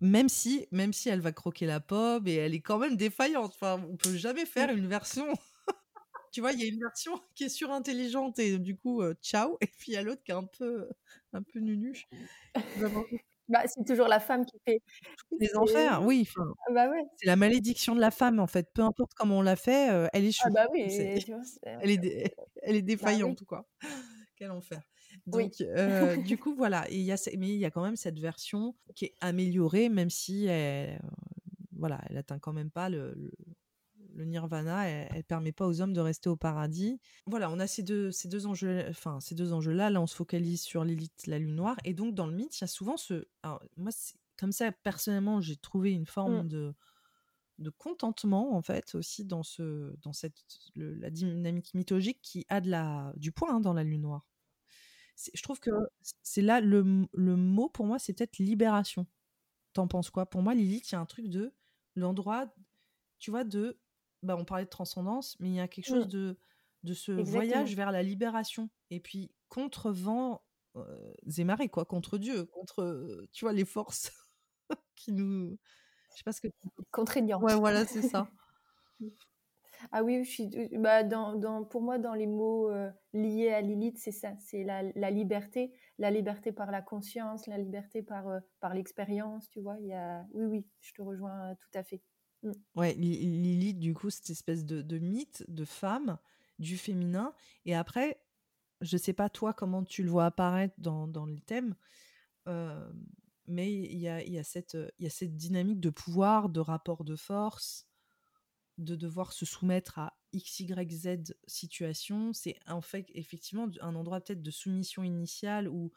Même si même si elle va croquer la pomme et elle est quand même défaillante. Enfin on peut jamais faire une version tu vois il y a une version qui est surintelligente et du coup euh, ciao et puis il y a l'autre qui est un peu un peu nunuche. Bah, c'est toujours la femme qui fait les enfers, oui, ah bah, ouais. c'est la malédiction de la femme, en fait. Peu importe comment on l'a fait, elle Ah échoue. bah, oui, vois? elle est dé elle est bah, défaillante, oui. quoi. Quel enfer. Oui. Donc du coup, voilà et y a mais il y a quand même cette version qui est améliorée, même si elle, voilà, elle atteint quand même pas le le le nirvana, elle elle permet pas aux hommes de rester au paradis. Voilà, on a ces 2 ces 2 enjeux enfin, ces 2 enjeux-là. Là, on se focalise sur Lilith, la lune noire et donc dans le mythe, il y a souvent ce alors moi, c'est comme ça, personnellement, j'ai trouvé une forme Mmh. de de contentement, en fait, aussi dans ce dans cette le la dynamique mythologique qui a de la du poids, hein, dans la lune noire. Je trouve que c c'est là le le mot pour moi, c'est peut-être libération. Tu en penses quoi? Pour moi, Lilith, il y a un truc de l'endroit, tu vois, de bah, on parlait de transcendance, mais il y a quelque chose Mmh. de de ce Exactement. voyage vers la libération et puis contre vents, heu, et marées, quoi, contre Dieu, contre, tu vois, les forces qui nous je sais pas ce que tu ouais, voilà, c'est ça. Ah oui, je suis d bah, dans dans pour moi, dans les mots, liés à Lilith, c'est ça, c'est la la liberté, la liberté par la conscience, la liberté par, par l'expérience, tu vois? Il y a oui, oui, je te rejoins tout à fait. Mmh. Ouais, Li Lilith, du coup, cette espèce de mythe de femme, du féminin et après, je sais pas toi comment tu le vois apparaître dans dans les thèmes, hem, mais il y a il y a cette, dynamique de pouvoir, de rapport de force, de devoir se soumettre à X, Y, Z situation. C'est en fait, effectivement, un endroit peut-être de soumission initiale où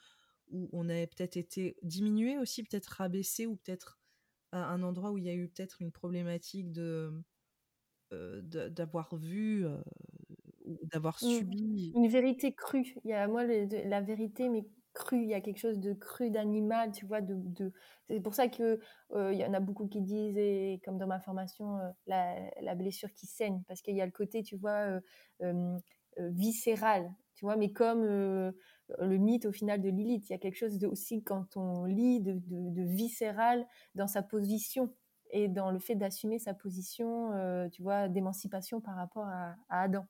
où on avait peut-être été diminué aussi, peut-être rabaissé ou peut-être un un endroit où il y a eu peut-être une problématique de, de d'avoir vu, heu, ou d'avoir Mmh. subi Une vérité crue. Il y a moi le de la vérité, mais crue. Il y a quelque chose de cru, d'animal, tu vois? De de c'est pour ça que, heu, il y en a beaucoup qui disent et comme dans ma formation, la la blessure qui saigne parce qu'il y a le côté, tu vois, viscéral, tu vois? Mais comme, le mythe au final de Lilith, il y a quelque chose de aussi quand on lit de de de viscéral dans sa position et dans le fait d'assumer sa position, heu, tu vois, d'émancipation par rapport à à Adam.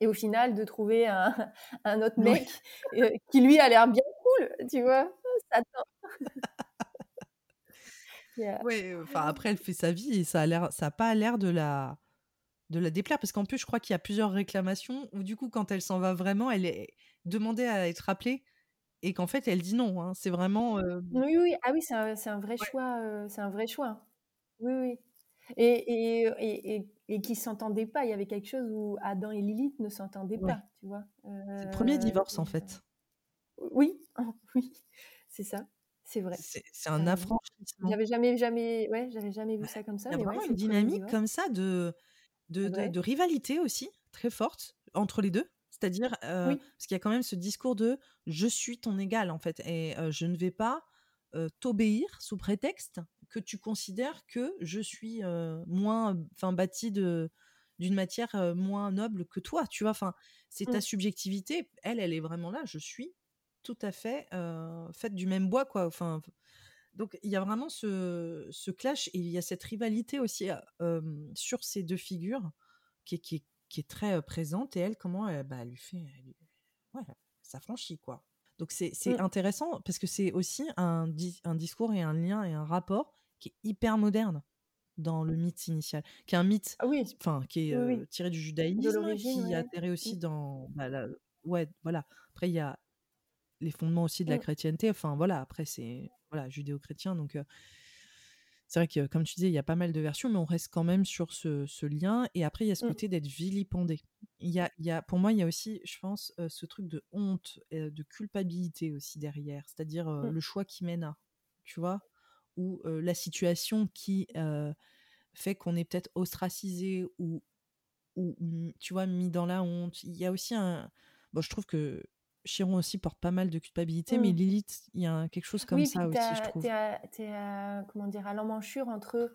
Et au final, de trouver un un autre mec, heu, qui lui a l'air bien cool, tu vois? Satan. Heu, enfin après elle fait sa vie et ça a l'air ça a pas l'air de la de la déplaire parce qu'en plus je crois qu'il y a plusieurs réclamations où du coup quand elle s'en va vraiment, elle est demandée à être rappelée et qu'en fait elle dit non, hein. C'est vraiment, hem oui, oui, ah oui, c'est un c'est un vrai ouais, choix, heu, c'est un vrai choix. Oui, oui. Et et et et et qui s'entendaient pas. Il y avait quelque chose où Adam et Lilith ne s'entendaient ouais. pas, tu vois? C'est le 1er Heu, divorce en fait. oui, oui, c'est ça, c'est vrai. C'est un affranchissement. J'avais jamais jamais ouais, j'avais jamais vu ça comme ça, il y a mais vraiment une premier dynamique comme ça de de rivalité aussi, très forte entre les 2. C'est-à-dire, Oui. parce qu'il y a quand même ce discours de: «Je suis ton égal en fait et heu, je ne vais pas, heu, t'obéir sous prétexte que tu considères que je suis, moins, enfin bâtie de d'une matière, moins noble que toi», tu vois? Enfin, c'est ta Mmh. subjectivité. Elle, elle est vraiment là: «Je suis tout à fait, faite du même bois quoi», enfin donc il y a vraiment ce ce clash et il y a cette rivalité aussi, sur ces 2 figures qui est qui est qui est très, présente et elle, comment, heu, bah, elle lui fait elle ouais, elle s'affranchit, quoi. Donc c'est Mmh. intéressant parce que c'est aussi un dis un discours et un lien et un rapport qui est hyper moderne dans le mythe initial, qui est un mythe, Ah oui, enfin qui est, oui, tiré du judaïsme, qui ouais. atterrit Mmh. aussi dans, bah, la ouais, voilà. Après il y a les fondements aussi de la Mmh. chrétienté, enfin voilà, après c'est voilà, judéo-chrétien donc c'est vrai que, comme tu disais, il y a pas mal de versions, mais on reste quand même sur ce ce lien et après il y a ce Mmh. côté d'être vilipendé. Il y a il y a pour moi, il y a aussi, je pense, ce truc de honte, de culpabilité aussi derrière, c'est-à-dire, Mmh. le choix qui mène à, tu vois? Ou, la situation qui, fait qu'on est peut-être ostracisé ou ou tu vois, mis dans la honte. Il y a aussi un bon, je trouve que Chiron aussi porte pas mal de culpabilité, mais Mmh. Lilith, il y a quelque chose comme Oui, ça aussi, je trouve. es à tu es à comment dire? À l'emmanchure entre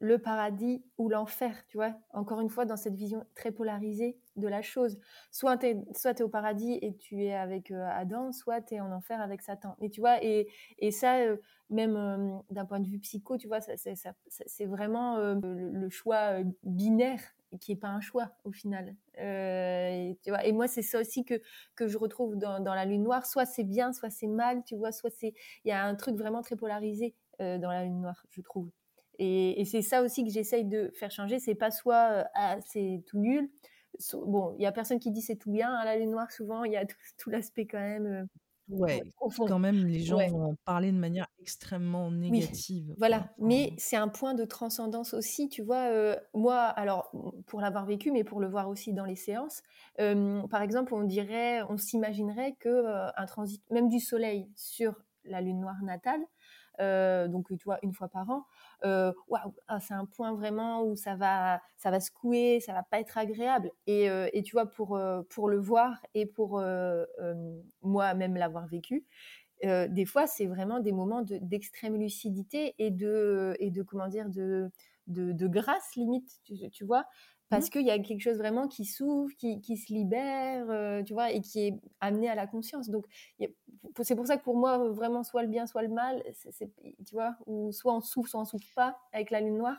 le paradis ou l'enfer, tu vois? Encore une fois, dans cette vision très polarisée de la chose. Soit tu es au paradis et tu es avec, heu, Adam, soit tu es en enfer avec Satan. Et tu vois? Et et ça, heu, même, hem, d'un point de vue psycho, tu vois? C'est vraiment, le le choix, binaire qui est pas un choix au final. et, tu vois, et moi, c'est ça aussi que, que je retrouve dans, la lune noire. Soit c'est bien, soit c'est mal, tu vois, soit c'est. Il y a un truc vraiment très polarisé dans la lune noire, je trouve. Et, c'est ça aussi que j'essaye de faire changer. C'est pas soit ah, c'est tout nul. bon, il y a personne qui dit c'est tout bien à la lune noire. Souvent, il y a tout, l'aspect quand même. Ouais, quand même, les gens vont en parler de manière extrêmement négative. voilà, mais c'est un point de transcendance aussi, tu vois. moi, alors, pour l'avoir vécu, mais pour le voir aussi dans les séances, par exemple, on dirait, on s'imaginerait que un transit, même du soleil sur la lune noire natale, donc tu vois, une fois par an, waouh, ah, c'est un point vraiment où ça va, ça va secouer, ça va pas être agréable. Et, et tu vois, pour, pour le voir et pour moi-même l'avoir vécu, des fois, c'est vraiment des moments d'extrême lucidité et de, et de, comment dire, de, de, grâce limite, tu vois, parce mmh. qu'il y a quelque chose vraiment qui s'ouvre, qui, qui, se libère, euh, tu vois, et qui est amené à la conscience. Donc, c'est pour ça que pour moi, vraiment, soit le bien, soit le mal, tu vois, ou soit on souffre, soit on souffre pas avec la lune noire.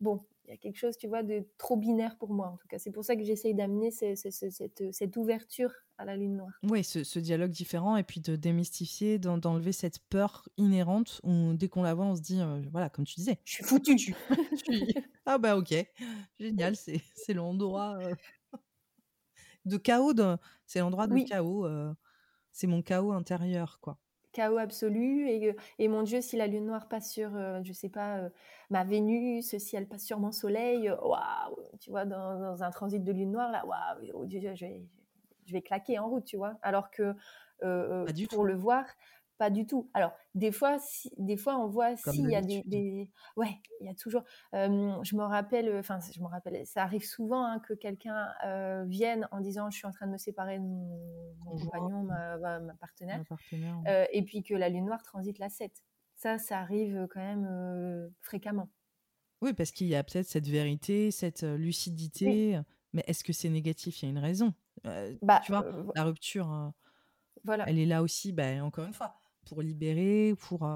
Bon, il y a quelque chose, tu vois, de trop binaire pour moi, en tout cas. C'est pour ça que j'essaye d'amener cette, ouverture à la lune noire. Oui, ce, dialogue différent, et puis de démystifier, d'enlever cette peur inhérente où dès qu'on la voit, on se dit, euh, voilà, comme tu disais, je suis foutu. ah bah ok, génial, c'est l'endroit euh, de chaos, c'est l'endroit de chaos, euh, c'est mon chaos intérieur, quoi chaos absolu et, et mon Dieu si la lune noire passe sur euh, je sais pas euh, ma Vénus si elle passe sur mon soleil euh, waouh tu vois dans, un transit de lune noire là waouh oh Dieu je vais, je vais claquer en route tu vois. Alors que pour le voir pas du tout. Alors, des fois, si, des fois on voit s'il y a des, Ouais, il y a toujours. je me rappelle, enfin, je me rappelle, ça arrive souvent hein, que quelqu'un vienne en disant Je suis en train de me séparer de mon, compagnon, ma, partenaire, et puis que la lune noire transite la 7. Ça, ça arrive quand même fréquemment. Oui, parce qu'il y a peut-être cette vérité, cette lucidité. Mais est-ce que c'est négatif? Il y a une raison. bah, tu vois, la rupture. Voilà. Elle est là aussi, bah, encore une fois pour libérer, pour,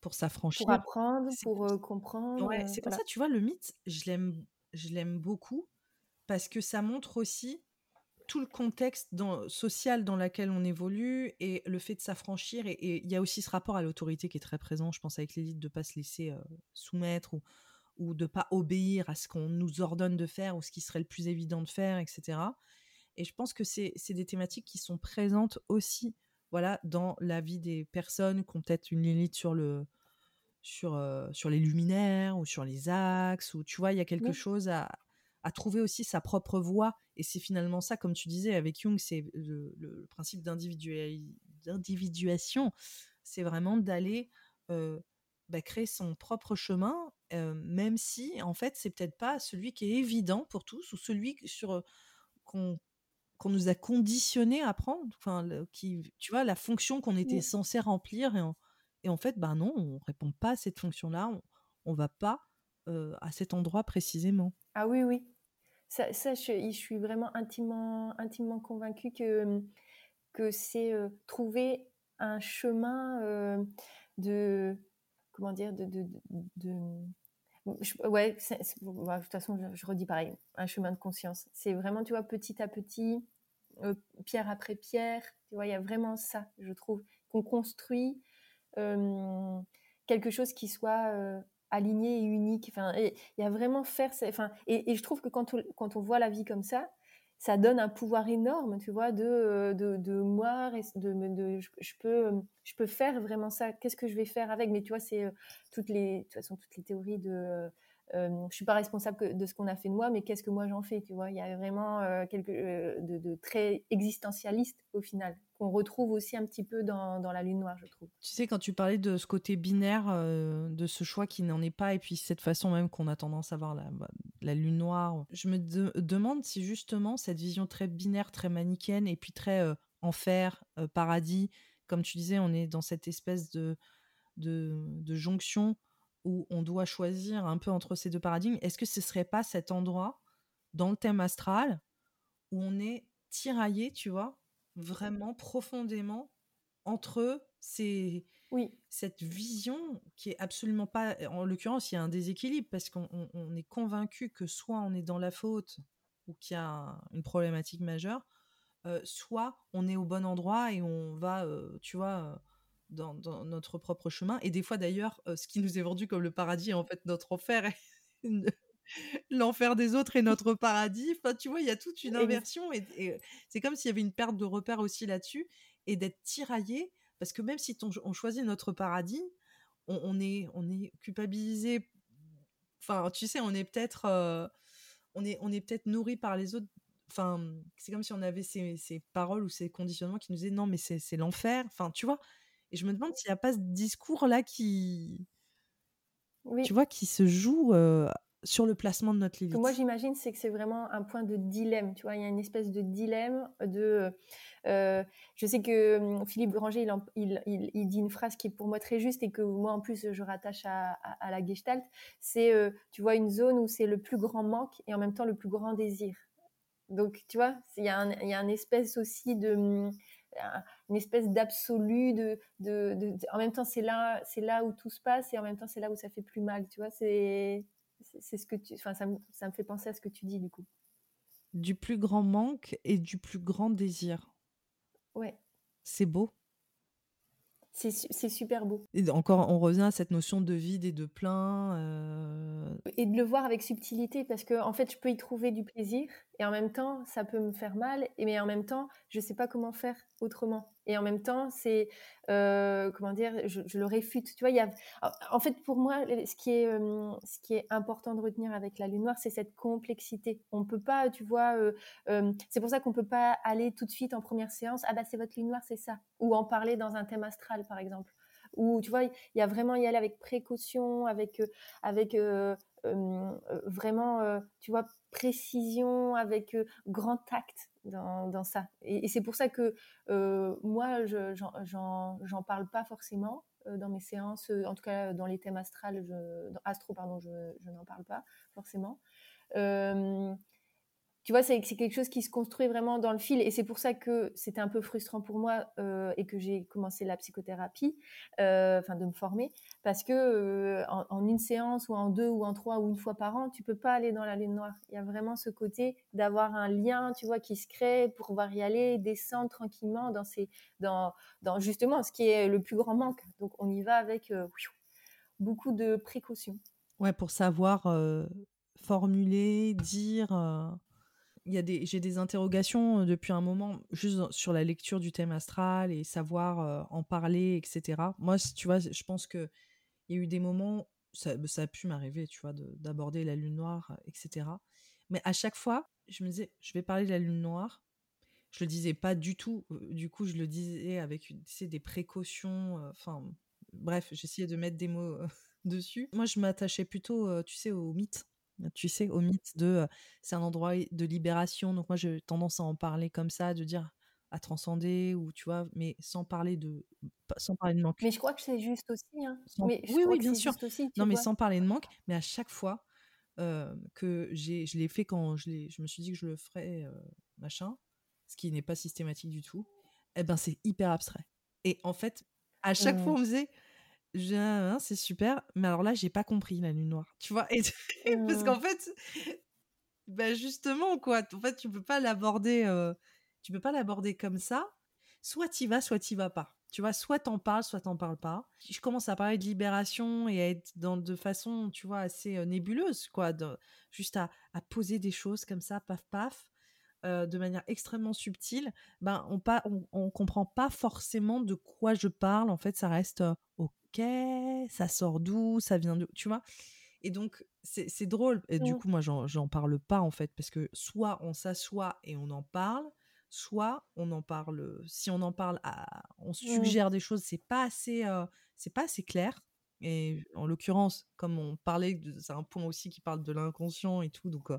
pour s'affranchir. Pour apprendre, pour euh, comprendre. Ouais, c'est pour ça, tu vois, le mythe, je l'aime, je l'aime beaucoup parce que ça montre aussi tout le contexte dans, social dans lequel on évolue et le fait de s'affranchir. Et il y a aussi ce rapport à l'autorité qui est très présent, je pense, avec l'élite, de ne pas se laisser euh, soumettre ou, ou de ne pas obéir à ce qu'on nous ordonne de faire ou ce qui serait le plus évident de faire, etc. Et je pense que c'est des thématiques qui sont présentes aussi voilà, dans la vie des personnes qui ont peut-être une limite sur le sur, euh, sur les luminaires ou sur les axes, ou tu vois, il y a quelque chose à, à, trouver aussi sa propre voie. Et c'est finalement ça, comme tu disais avec Jung, c'est le, le, principe d'individuation, c'est vraiment d'aller euh, bah, créer son propre chemin, euh, même si en fait c'est peut-être pas celui qui est évident pour tous ou celui sur qu'on qu'on nous a conditionné à prendre, enfin, qui, tu vois, la fonction qu'on était censé remplir, et en, et en fait, ben non, on répond pas à cette fonction-là, on, ne va pas à cet endroit précisément. Ah oui, oui. Ça, ça je, suis vraiment intimement, intimement convaincue que, mmh, que c'est trouver un chemin de, comment dire, de, de, de, ouais, de toute façon, je, redis pareil, un chemin de conscience. C'est vraiment, tu vois, petit à petit, euh, pierre après pierre, tu vois, il y a vraiment ça, je trouve, qu'on construit euh, quelque chose qui soit euh, aligné et unique. Enfin, il y a vraiment faire, enfin, et, et, je trouve que quand on, quand on voit la vie comme ça, ça donne un pouvoir énorme, tu vois, de, de moi, de, de, je, peux, je peux faire vraiment ça. Qu'est-ce que je vais faire avec? Mais tu vois, c'est toutes les, toutes les théories de euh, je suis pas responsable de ce qu'on a fait de moi, mais qu'est-ce que moi j'en fais, tu vois? Il y a vraiment euh, quelque euh, de, très existentialiste au final qu'on retrouve aussi un petit peu dans, la lune noire, je trouve. Tu sais, quand tu parlais de ce côté binaire, de ce choix qui n'en est pas, et puis cette façon même qu'on a tendance à voir la, bah, lune noire, je me demande si justement cette vision très binaire, très manichéenne, et puis très enfer, paradis, comme tu disais, on est dans cette espèce de jonction où on doit choisir un peu entre ces deux paradigmes, est-ce que ce serait pas cet endroit dans le thème astral où on est tiraillé, tu vois, vraiment profondément entre ces, Oui. cette vision qui est absolument pas. En l'occurrence, il y a un déséquilibre parce qu'on on- on est convaincu que soit on est dans la faute ou qu'il y a un- une problématique majeure, euh, soit on est au bon endroit et on va, euh, tu vois, euh, dans, dans notre propre chemin. Et des fois, d'ailleurs, euh, ce qui nous est vendu comme le paradis est en fait notre enfer. et L'enfer des autres est notre paradis. Enfin, tu vois, il y a toute une inversion et, et c'est comme s'il y avait une perte de repère aussi là-dessus et d'être tiraillé parce que même si on choisit notre paradis, on, on est, on est culpabilisé. Enfin, tu sais, on est peut-être, euh, on est, on est peut-être nourri par les autres. Enfin, c'est comme si on avait ces, ces paroles ou ces conditionnements qui nous disaient non, mais c'est l'enfer. Enfin, tu vois? Et je me demande s'il n'y a pas ce discours-là qui, Oui. tu vois, qui se joue euh, sur le placement de notre Ce que Lilith. moi j'imagine, c'est que c'est vraiment un point de dilemme. Tu vois, il y a une espèce de dilemme de. euh, je sais que hum, Philippe Granger, il, en- il, il, il dit une phrase qui est pour moi très juste et que moi en plus je rattache à, à, à la Gestalt. C'est, euh, tu vois, une zone où c'est le plus grand manque et en même temps le plus grand désir. Donc, tu vois, il y, un- y a une espèce aussi de un- une espèce d'absolu de, de, de- de- en même temps c'est là c'est là où tout se passe et en même temps c'est là où ça fait plus mal tu vois c'est c'est ce que tu enfin ça me, ça me fait penser à ce que tu dis du coup Du plus grand manque et du plus grand désir. ouais C'est beau. c'est super beau Et encore, on revient à cette notion de vide et de plein. euh, et de le voir avec subtilité parce que en fait je peux y trouver du plaisir et en même temps ça peut me faire mal et mais en même temps je sais pas comment faire autrement. Et en même temps c'est euh, comment dire je, le réfute. Tu vois il y a en fait pour moi ce qui est euh, ce qui est important de retenir avec la lune noire c'est cette complexité. On peut pas tu vois euh, euh, c'est pour ça qu'on peut pas aller tout de suite en première séance ah bah c'est votre lune noire c'est ça ou en parler dans un thème astral par exemple ou tu vois il y a vraiment y aller avec précaution avec euh, avec euh, vraiment, euh, tu vois, précision, avec grand tact dans, dans ça. Et, c'est pour ça que moi, je- j'en- j'en parle pas forcément dans mes séances, en tout cas dans les thèmes astrales, je, astro, pardon, je, je n'en parle pas forcément. Tu vois, c'est quelque chose qui se construit vraiment dans le fil. Et c'est pour ça que c'était un peu frustrant pour moi euh, et que j'ai commencé la psychothérapie, euh, enfin de me former, parce que euh, en, une séance ou en deux ou en trois ou une fois par an, tu peux pas aller dans la lune noire. Il y a vraiment ce côté d'avoir un lien, tu vois, qui se crée pour pouvoir y aller, descendre tranquillement dans dans, justement ce qui est le plus grand manque. Donc on y va avec beaucoup de précautions. Ouais, pour savoir formuler, dire. Y a des, j'ai des interrogations euh, depuis un moment juste sur la lecture du thème astral et savoir euh, en parler, etc. Moi, tu vois, je pense que il y a eu des moments, ça, ça a pu m'arriver, tu vois, de- d'aborder la lune noire, etc. Mais à chaque fois, je me disais, je vais parler de la lune noire. Je le disais pas du tout. euh, Du coup, je le disais avec des précautions. Enfin, bref, j'essayais de mettre des mots dessus. Moi, je m'attachais plutôt, tu sais, au mythe. Tu sais, au mythe de euh, c'est un endroit de libération. Donc, moi, j'ai tendance à en parler comme ça, de dire à transcender ou tu vois, mais sans parler de sans parler de manque. Mais je crois que c'est juste aussi. Hein. Sans- Mais je oui, oui, bien sûr. aussi. Non, mais sans parler de manque, mais à chaque fois euh, que j'ai, je l'ai fait quand je, l'ai, je me suis dit que je le ferais, euh, machin, ce qui n'est pas systématique du tout, eh ben c'est hyper abstrait. Et en fait, à chaque fois, Mm. on me disait, Hein, c'est super, mais alors là, j'ai pas compris la lune noire, tu vois? Et parce qu'en fait, bah justement, quoi, en fait, tu peux pas l'aborder, euh, tu peux pas l'aborder comme ça. Soit t'y vas, soit t'y vas pas. Tu vois, soit t'en parles, soit t'en parles pas. Je commence à parler de libération et à être dans, de façon, tu vois, assez nébuleuse, quoi. de- juste à, à poser des choses comme ça, paf, paf, euh, de manière extrêmement subtile. Ben, on, pas, on, on comprend pas forcément de quoi je parle. En fait, ça reste euh, ok, ça sort d'où, ça vient d'où, tu vois? Et donc, c'est drôle. Et du coup, moi, j'en parle pas, en fait, parce que soit on s'assoit et on en parle, soit on en parle. Si on en parle, à- on suggère des choses, c'est pas assez, euh, c'est pas assez clair. Et en l'occurrence, comme on parlait, c'est un point aussi qui parle de l'inconscient et tout, donc euh,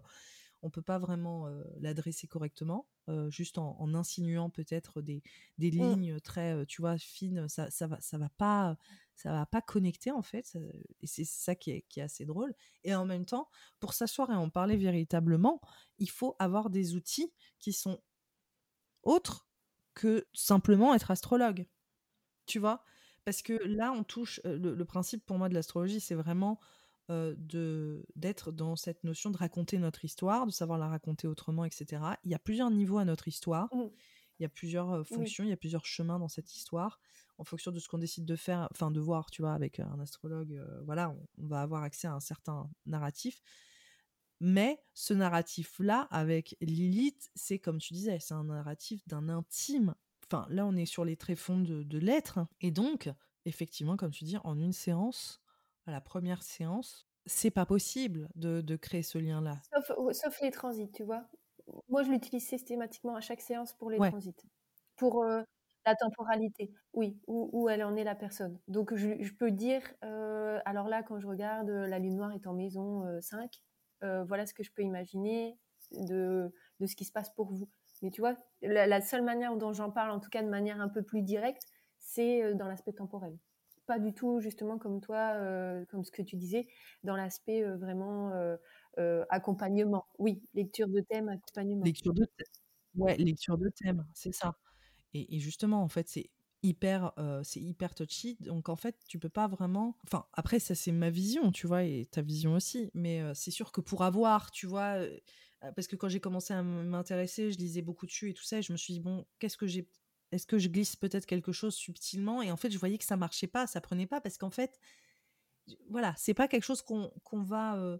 on peut pas vraiment euh, l'adresser correctement, euh, juste en, en insinuant peut-être des, des Mm. lignes très, euh, tu vois, fines. Ça, ça va, ça va pas, ça va pas connecter en fait. ça- et c'est ça qui est, qui est assez drôle. Et en même temps, pour s'asseoir et en parler véritablement, il faut avoir des outils qui sont autres que simplement être astrologue. Tu vois? Parce que là, on touche. Le, principe pour moi de l'astrologie, c'est vraiment de d'être dans cette notion de raconter notre histoire, de savoir la raconter autrement, etc. Il y a plusieurs niveaux à notre histoire. Mmh. Il y a plusieurs fonctions, il y a plusieurs chemins dans cette histoire. En fonction de ce qu'on décide de faire, enfin de voir, tu vois, avec un astrologue, voilà, on, va avoir accès à un certain narratif. Mais ce narratif-là, avec Lilith, c'est comme tu disais, c'est un narratif d'un intime. Enfin, là, on est sur les tréfonds de, de l'être. Et donc, effectivement, comme tu dis, en une séance, à la première séance, c'est pas possible de, de créer ce lien-là. Sauf, les transits, tu vois. Moi, je l'utilise systématiquement à chaque séance pour les transits. Pour euh, la temporalité, oui, où, où, elle en est la personne. Donc, je, je peux dire, euh, alors là, quand je regarde, la lune noire est en maison 5, euh, voilà ce que je peux imaginer de, de, ce qui se passe pour vous. Mais tu vois, la, seule manière dont j'en parle, en tout cas de manière un peu plus directe, c'est euh, dans l'aspect temporel. Pas du tout, justement, comme toi, euh, comme ce que tu disais, dans l'aspect vraiment accompagnement. Oui, lecture de thème, accompagnement. Lecture de thème. Ouais, lecture de thème, c'est ça. Et, et, justement, en fait, c'est hyper c'est hyper touchy donc en fait tu peux pas vraiment enfin après ça c'est ma vision tu vois et ta vision aussi mais c'est sûr que pour avoir tu vois parce que quand j'ai commencé à m'intéresser je lisais beaucoup dessus et tout ça et je me suis dit bon qu'est-ce que j'ai est-ce que je glisse peut-être quelque chose subtilement et en fait je voyais que ça marchait pas ça prenait pas parce qu'en fait voilà c'est pas quelque chose qu'on qu'on va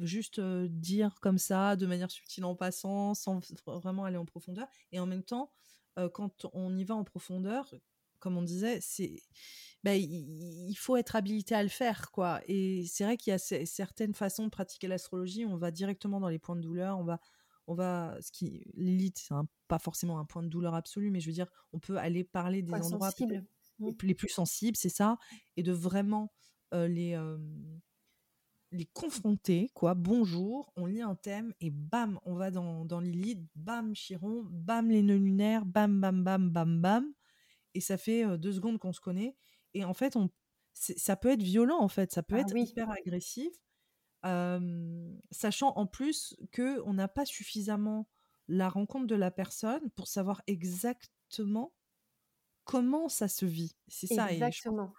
juste dire comme ça de manière subtile en passant sans vraiment aller en profondeur et en même temps quand on y va en profondeur, comme on disait, c'est bah, il, faut être habilité à le faire, quoi. Et c'est vrai qu'il y a certaines façons de pratiquer l'astrologie. On va directement dans les points de douleur. On va, on va, ce qui l'élite, c'est pas forcément un point de douleur absolu, mais je veux dire, on peut aller parler des endroits mmh. les plus sensibles, c'est ça, et de vraiment les les confronter, quoi. Bonjour, on lit un thème et bam, on va dans, dans Lilith, bam, Chiron, bam, les nœuds lunaires, bam, bam, bam, bam, bam. Et ça fait deux secondes qu'on se connaît. Et en fait, on, ça peut être violent, en fait. Ça peut ah être hyper agressif. Sachant en plus que on n'a pas suffisamment la rencontre de la personne pour savoir exactement comment ça se vit. C'est ça. Exactement.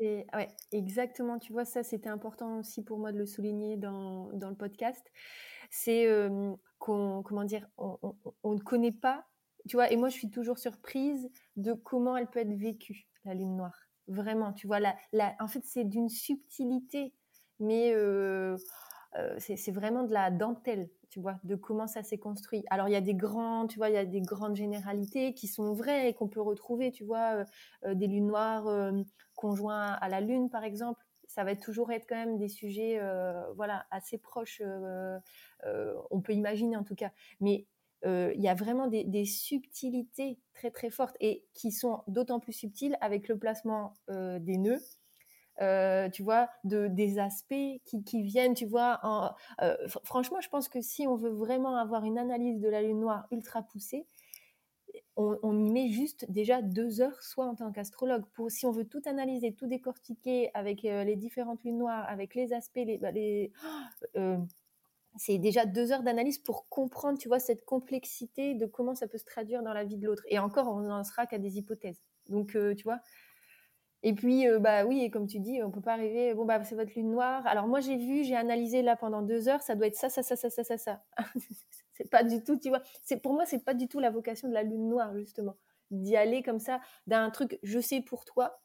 Et ouais, exactement. Tu vois, ça, c'était important aussi pour moi de le souligner dans, dans le podcast. C'est qu'on, comment dire, on, ne connaît pas, tu vois, et moi, je suis toujours surprise de comment elle peut être vécue, la lune noire. Vraiment, tu vois, la, la, en fait, c'est d'une subtilité, mais c'est vraiment de la dentelle tu vois, de comment ça s'est construit. Alors il y a des grands, tu vois, il y a des grandes généralités qui sont vraies et qu'on peut retrouver, tu vois, des lunes noires euh, conjoints à la lune, par exemple. Ça va toujours être quand même des sujets, voilà, assez proches. on peut imaginer en tout cas, mais il y a vraiment des, subtilités très très fortes et qui sont d'autant plus subtiles avec le placement des nœuds euh, tu vois, de, des aspects qui, viennent, tu vois. Euh, franchement, je pense que si on veut vraiment avoir une analyse de la lune noire ultra poussée, on, y met juste déjà deux heures, soit en tant qu'astrologue. Pour si on veut tout analyser, tout décortiquer avec euh, les différentes lunes noires, avec les aspects, les, bah, c'est déjà deux heures d'analyse pour comprendre, tu vois, cette complexité de comment ça peut se traduire dans la vie de l'autre. Et encore, on n'en sera qu'à des hypothèses. Donc, tu vois, et puis, euh, bah oui, et comme tu dis, on peut pas arriver. Bon bah c'est votre lune noire. Alors moi j'ai vu, j'ai analysé là pendant deux heures, ça doit être ça, ça, ça, ça, ça, ça, ça. c'est pas du tout, tu vois. C'est pour moi c'est pas du tout la vocation de la lune noire justement, d'y aller comme ça d'un truc. Je sais pour toi.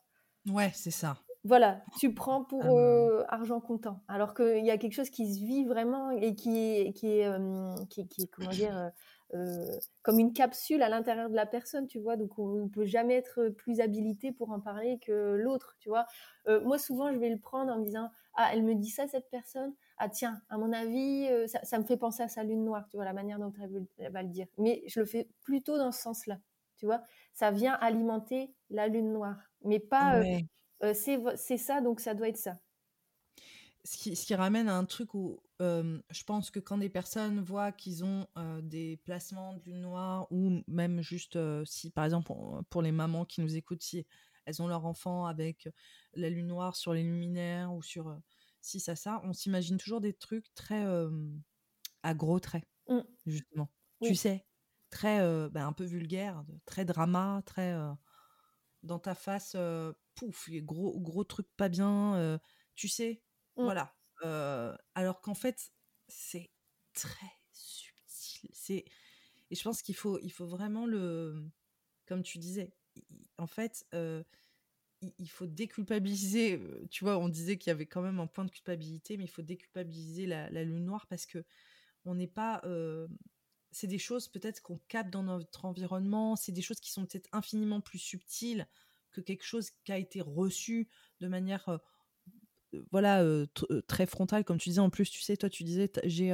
Ouais, c'est ça. Voilà, tu prends pour ah euh, argent comptant, alors qu'il y a quelque chose qui se vit vraiment et qui est, qui est, euh, qui, qui, comment dire, euh, comme une capsule à l'intérieur de la personne, tu vois. Donc on ne peut jamais être plus habilité pour en parler que l'autre, tu vois. Euh, moi souvent je vais le prendre en me disant ah elle me dit ça cette personne, ah tiens à mon avis euh, ça, me fait penser à sa lune noire, tu vois la manière dont elle, va le dire. Mais je le fais plutôt dans ce sens-là, tu vois. Ça vient alimenter la lune noire, mais pas c'est ça donc ça doit être ça. Ce qui, ce qui, ramène à un truc où je pense que quand des personnes voient qu'ils ont des placements de lune noire ou même juste si, par exemple, pour, les mamans qui nous écoutent, si elles ont leur enfant avec la lune noire sur les luminaires ou sur si ça, ça, on s'imagine toujours des trucs très à gros traits, mmh. justement. Tu sais, très bah, un peu vulgaire, très drama, très dans ta face pouf, gros, gros truc pas bien, tu sais, mmh. voilà. Alors qu'en fait, c'est très subtil. C'est et je pense qu'il faut, vraiment le, comme tu disais, en fait, il faut déculpabiliser. Tu vois, on disait qu'il y avait quand même un point de culpabilité, mais il faut déculpabiliser la, lune noire parce que on n'est pas. c'est des choses peut-être qu'on capte dans notre environnement. C'est des choses qui sont peut-être infiniment plus subtiles que quelque chose qui a été reçu de manière voilà très frontale comme tu disais en plus tu sais toi tu disais j'ai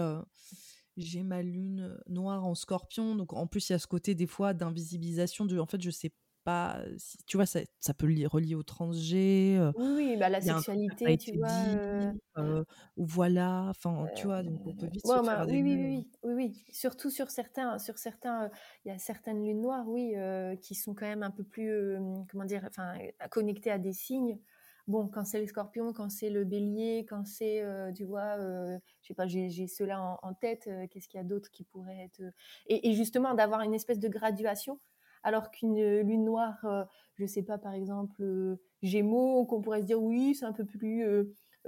j'ai ma lune noire en scorpion donc en plus il y a ce côté des fois d'invisibilisation de en fait je sais pas tu vois ça, ça peut le relier au transg oui, oui bah la sexualité tu vois ou voilà enfin tu vois donc on peut vite se faire bah, oui, oui, oui, oui oui surtout sur certains sur certains il y a certaines lunes noires oui qui sont quand même un peu plus comment dire enfin connectées à des signes bon, quand c'est les scorpions, quand c'est le bélier, quand c'est, tu vois, je sais pas, j'ai cela en, en, tête, qu'est-ce qu'il y a d'autre qui pourrait être. Et, justement, d'avoir une espèce de graduation alors qu'une euh, lune noire, euh, je sais pas, par exemple, euh, Gémeaux, qu'on pourrait se dire oui, c'est un peu plus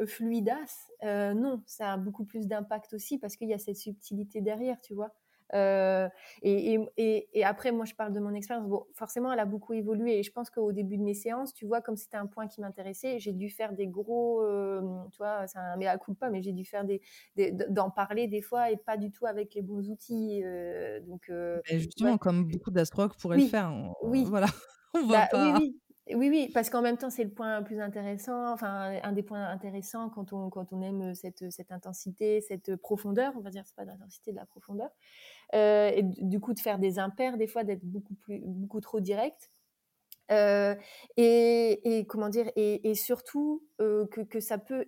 fluidace. non, ça a beaucoup plus d'impact aussi parce qu'il y a cette subtilité derrière, tu vois. Euh, et, et, et, après, moi, je parle de mon expérience. Bon, forcément, elle a beaucoup évolué. Et je pense qu'au début de mes séances, tu vois, comme c'était un point qui m'intéressait, j'ai dû faire des gros, euh, tu vois, c'est un mea culpa, mais j'ai dû faire des, d'en parler des fois et pas du tout avec les bons outils. Euh, donc, justement, comme beaucoup d'astrologues pourraient le faire. oui. Voilà. On va bah, pas... oui, oui. Oui, oui, parce qu'en même temps, c'est le point le plus intéressant, enfin, un des points intéressants quand on, quand on aime cette, cette intensité, cette profondeur, on va dire, c'est pas d'intensité, de la profondeur. Euh, et du coup, de faire des impairs, des fois, d'être beaucoup, plus, beaucoup trop direct. Euh, et, et, comment dire et, et surtout euh, que, que, ça peut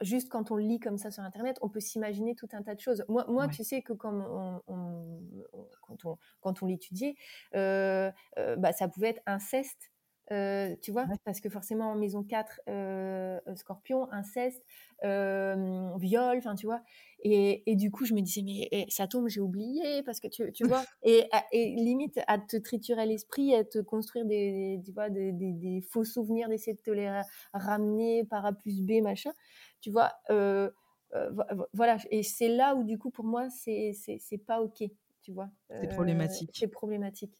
juste quand on lit comme ça sur internet on peut s'imaginer tout un tas de choses moi, moi tu sais que quand on, on, quand on quand on l'étudiait bah, ça pouvait être inceste euh, tu vois, parce que forcément en maison 4, euh, euh, scorpion, inceste, euh, viol, enfin tu vois? Et, et, du coup, je me disais, mais eh, ça tombe, j'ai oublié, parce que tu, tu vois, et, et, limite à te triturer l'esprit, à te construire des, tu vois, des, des, des, faux souvenirs, d'essayer de te les ramener par A plus B, machin, tu vois? Voilà, et c'est là où du coup, pour moi, c'est pas OK, tu vois? C'est problématique. C'est problématique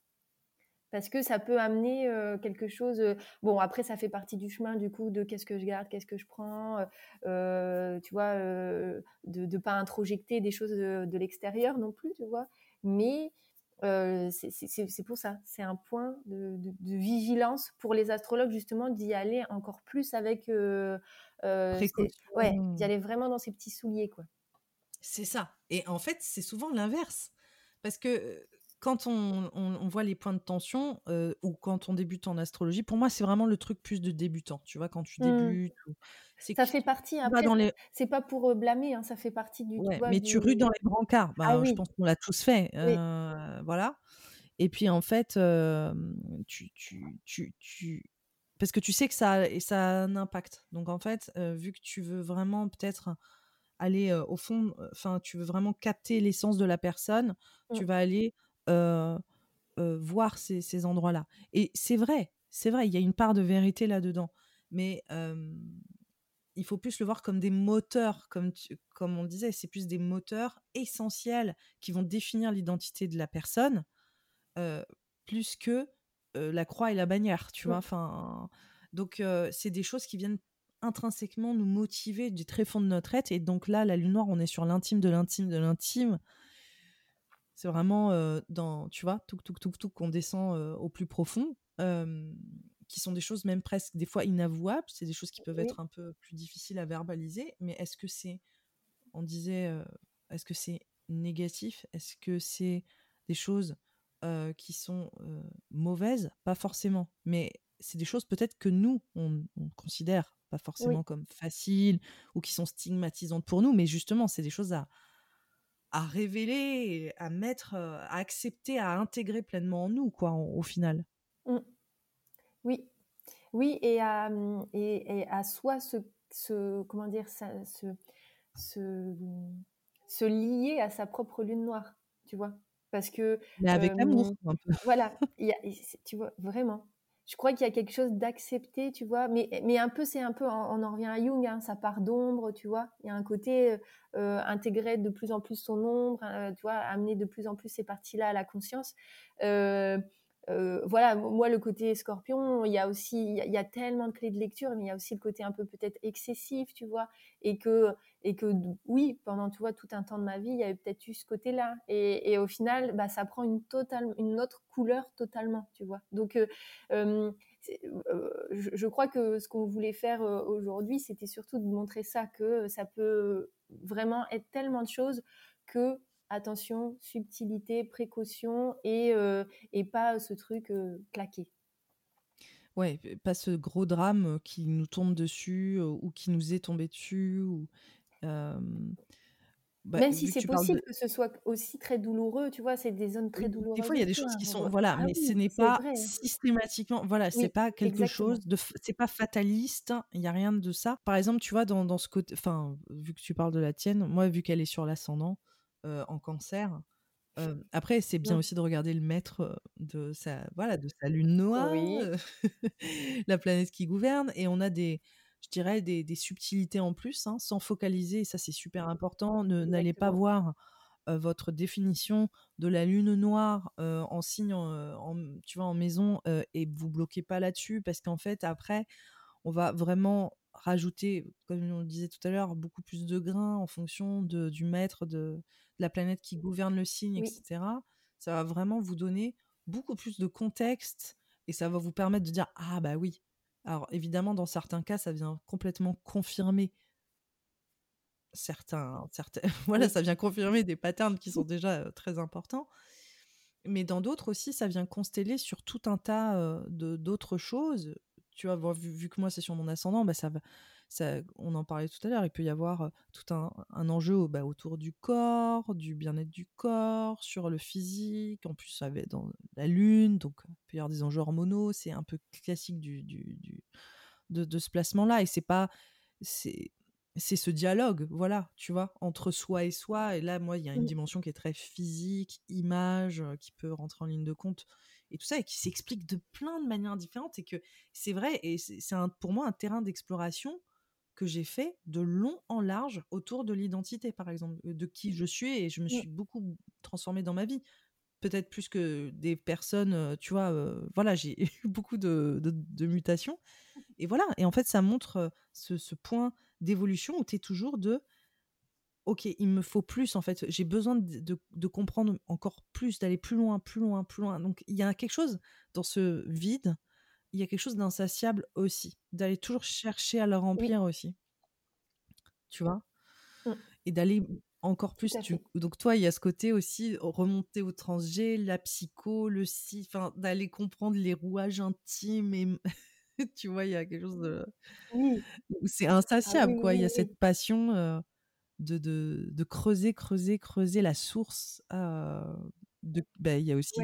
parce que ça peut amener quelque chose. bon, après, ça fait partie du chemin du coup de qu'est-ce que je garde, qu'est-ce que je prends, tu vois, de ne pas introjecter des choses de, l'extérieur non plus, tu vois. Mais c'est pour ça, c'est un point de, vigilance pour les astrologues justement d'y aller encore plus avec, ouais, d'y aller vraiment dans ces petits souliers quoi. C'est ça. Et en fait, c'est souvent l'inverse, parce que quand on, voit les points de tension euh, ou quand on débute en astrologie, pour moi, c'est vraiment le truc plus de débutant. Tu vois, quand tu mmh. débutes. Ça fait partie. Après, les... c'est pas pour blâmer, hein, ça fait partie du. mais tu rues dans les brancards. Bah, ah Je pense qu'on l'a tous fait. Voilà. Et puis, en fait, tu, tu, tu, Parce que tu sais que ça, et ça a un impact. Donc, en fait, vu que tu veux vraiment peut-être aller au fond, enfin, tu veux vraiment capter l'essence de la personne, tu mmh. vas aller voir ces, endroits-là. Et c'est vrai, c'est vrai, il y a une part de vérité là-dedans. Mais il faut plus le voir comme des moteurs, comme, comme on disait, c'est plus des moteurs essentiels qui vont définir l'identité de la personne, plus que la croix et la bannière, tu vois. Enfin, donc c'est des choses qui viennent intrinsèquement nous motiver du très fond de notre être. Et donc là, la lune noire, on est sur l'intime de l'intime de l'intime. C'est vraiment dans, tu vois, tout, tout, tout, tout, qu'on descend au plus profond, qui sont des choses même presque des fois inavouables. C'est des choses qui peuvent être un peu plus difficiles à verbaliser. Mais est-ce que c'est, on disait, est-ce que c'est négatif? Est-ce que c'est des choses qui sont mauvaises? Pas forcément. Mais c'est des choses peut-être que nous, on, considère pas forcément comme faciles ou qui sont stigmatisantes pour nous, mais justement, c'est des choses à, à révéler, à mettre, à accepter, à intégrer pleinement en nous, quoi, au final. Mmh. Oui, oui, et à, mmh, et, à soi se, se, comment dire, se, se, se, lier à sa propre lune noire, tu vois, parce que. Mais avec l'amour, Voilà, y a, tu vois, vraiment. Je crois qu'il y a quelque chose d'accepté, tu vois. Mais, mais un peu, c'est un peu, on, en revient à Jung, hein, sa part d'ombre, tu vois. Il y a un côté euh, intégrer de plus en plus son ombre, euh, tu vois, amener de plus en plus ces parties-là à la conscience. Euh, euh, voilà, moi, le côté scorpion, il y a aussi, il y, a, tellement de clés de lecture, mais il y a aussi le côté un peu peut-être excessif, tu vois, et que, et que, oui, pendant, tu vois, tout un temps de ma vie, il y avait peut-être eu ce côté-là, et, au final, bah, ça prend une totale, une autre couleur totalement, tu vois. Donc, euh, euh, je, crois que ce qu'on voulait faire aujourd'hui, c'était surtout de montrer ça, que ça peut vraiment être tellement de choses que attention, subtilité, précaution et, euh, et pas ce truc euh, claqué. Ouais, pas ce gros drame euh, qui nous tombe dessus ou qui nous est tombé dessus. Ou, bah, Même si c'est possible que ce soit aussi très douloureux, tu vois, c'est des zones très douloureuses. Des fois, il y a des choses qui sont, voilà, ah mais ce n'est pas systématiquement, voilà, c'est pas quelque chose de, c'est pas fataliste, il y a rien de ça. Par exemple, tu vois, dans, dans ce côté, enfin, vu que tu parles de la tienne, moi, vu qu'elle est sur l'ascendant, en cancer. après, c'est bien aussi de regarder le maître de sa, voilà, de sa lune noire, la planète qui gouverne, et on a des, je dirais, des, des subtilités en plus, hein, sans focaliser, et ça c'est super important. N'allez pas voir votre définition de la lune noire en signe, en, tu vois, en maison, et vous bloquez pas là-dessus, parce qu'en fait, après, on va vraiment rajouter, comme on le disait tout à l'heure, beaucoup plus de grains en fonction de, du maître, de, la planète qui gouverne le signe, etc. Ça va vraiment vous donner beaucoup plus de contexte et ça va vous permettre de dire ah bah oui. Alors évidemment, dans certains cas, ça vient complètement confirmer certains, certains voilà, ça vient confirmer des patterns qui sont déjà très importants. Mais dans d'autres aussi, ça vient consteller sur tout un tas de d'autres choses. Tu vois, vu, vu, que moi c'est sur mon ascendant, bah ça va, on en parlait tout à l'heure, il peut y avoir tout un, enjeu bah, autour du corps, du bien-être du corps, sur le physique, en plus ça va dans la lune, donc il peut y avoir des enjeux hormonaux, c'est un peu classique du, de, ce placement-là, et c'est pas... c'est c'est ce dialogue, voilà, tu vois, entre soi et soi. Et là, moi, il y a une mmh. dimension qui est très physique, image, qui peut rentrer en ligne de compte et tout ça, et qui s'explique de plein de manières différentes. Et que c'est vrai, et c'est pour moi un terrain d'exploration que j'ai fait de long en large autour de l'identité, par exemple, de qui je suis, et je me suis beaucoup transformée dans ma vie. Peut-être plus que des personnes, tu vois, voilà, j'ai eu beaucoup de, mutations. Et voilà, et en fait, ça montre ce, point d'évolution où tu es toujours de, ok, il me faut plus, en fait, j'ai besoin de, de, comprendre encore plus, d'aller plus loin, plus loin, plus loin. Donc, il y a quelque chose dans ce vide il y a quelque chose d'insatiable aussi, d'aller toujours chercher à le remplir aussi. Tu vois? Mmh. Et d'aller encore plus. Donc, toi, il y a ce côté aussi, remonter au transgé, la psycho, le si, enfin, d'aller comprendre les rouages intimes et. tu vois, il y a quelque chose de. C'est ah insatiable, quoi. il y a cette passion. de, de, de, creuser, creuser, creuser la source. de, bah, il y a aussi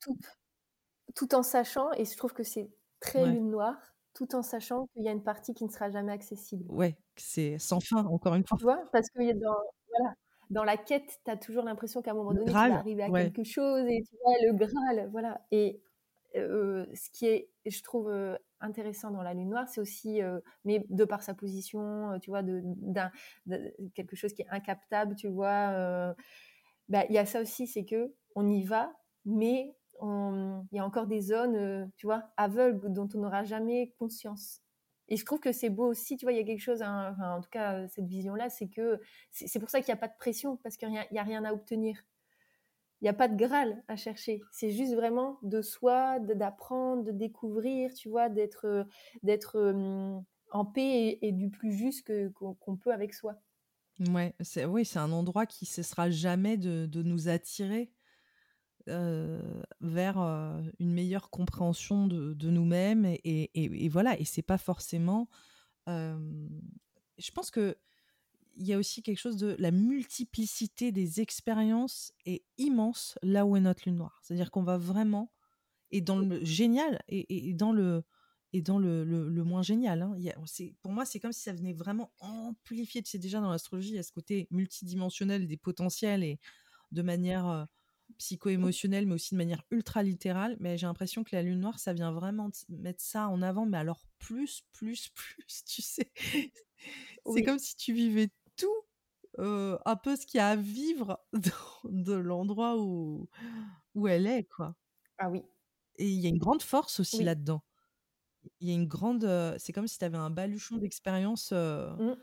tout en sachant, et je trouve que c'est très lune noire, tout en sachant qu'il y a une partie qui ne sera jamais accessible. Ouais, c'est sans fin, encore une fois. Tu vois, parce que dans, voilà, dans la quête, tu as toujours l'impression qu'à un moment donné, tu vas arriver à quelque chose, et tu vois, le Graal, voilà. Et euh, ce qui est, je trouve, euh, intéressant dans la lune noire, c'est aussi, euh, mais de par sa position, tu vois, de, de, quelque chose qui est incaptable, tu vois, bah, il y a ça aussi, c'est que on y va, mais il y a encore des zones, euh, tu vois, aveugles dont on n'aura jamais conscience. Et je trouve que c'est beau aussi, tu vois, il y a quelque chose, hein, en tout cas, euh, cette vision-là, c'est que c'est pour ça qu'il n'y a pas de pression, parce qu'il n'y a, rien à obtenir. Il n'y a pas de Graal à chercher. C'est juste vraiment de soi, d'apprendre, de découvrir, tu vois, d'être euh, d'être en paix et, du plus juste qu'on peut avec soi. Ouais, oui, c'est un endroit qui cessera jamais de, de nous attirer vers une meilleure compréhension de, nous-mêmes et, voilà et c'est pas forcément je pense que il y a aussi quelque chose de la multiplicité des expériences est immense là où est notre lune noire c'est à dire qu'on va vraiment et dans le génial et, dans le et dans le, le, moins génial hein. pour moi c'est comme si ça venait vraiment amplifier tu sais déjà dans l'astrologie il y a ce côté multidimensionnel des potentiels et de manière psycho-émotionnelle, mais aussi de manière ultra littérale. Mais j'ai l'impression que la lune noire, ça vient vraiment mettre ça en avant, mais alors plus, plus, plus, tu sais. C'est comme si tu vivais tout, un peu ce qu'il y a à vivre de l'endroit où, où elle est, quoi. Ah oui. Et il y a une grande force aussi là-dedans. Il y a une grande. c'est comme si tu avais un baluchon d'expérience mmh.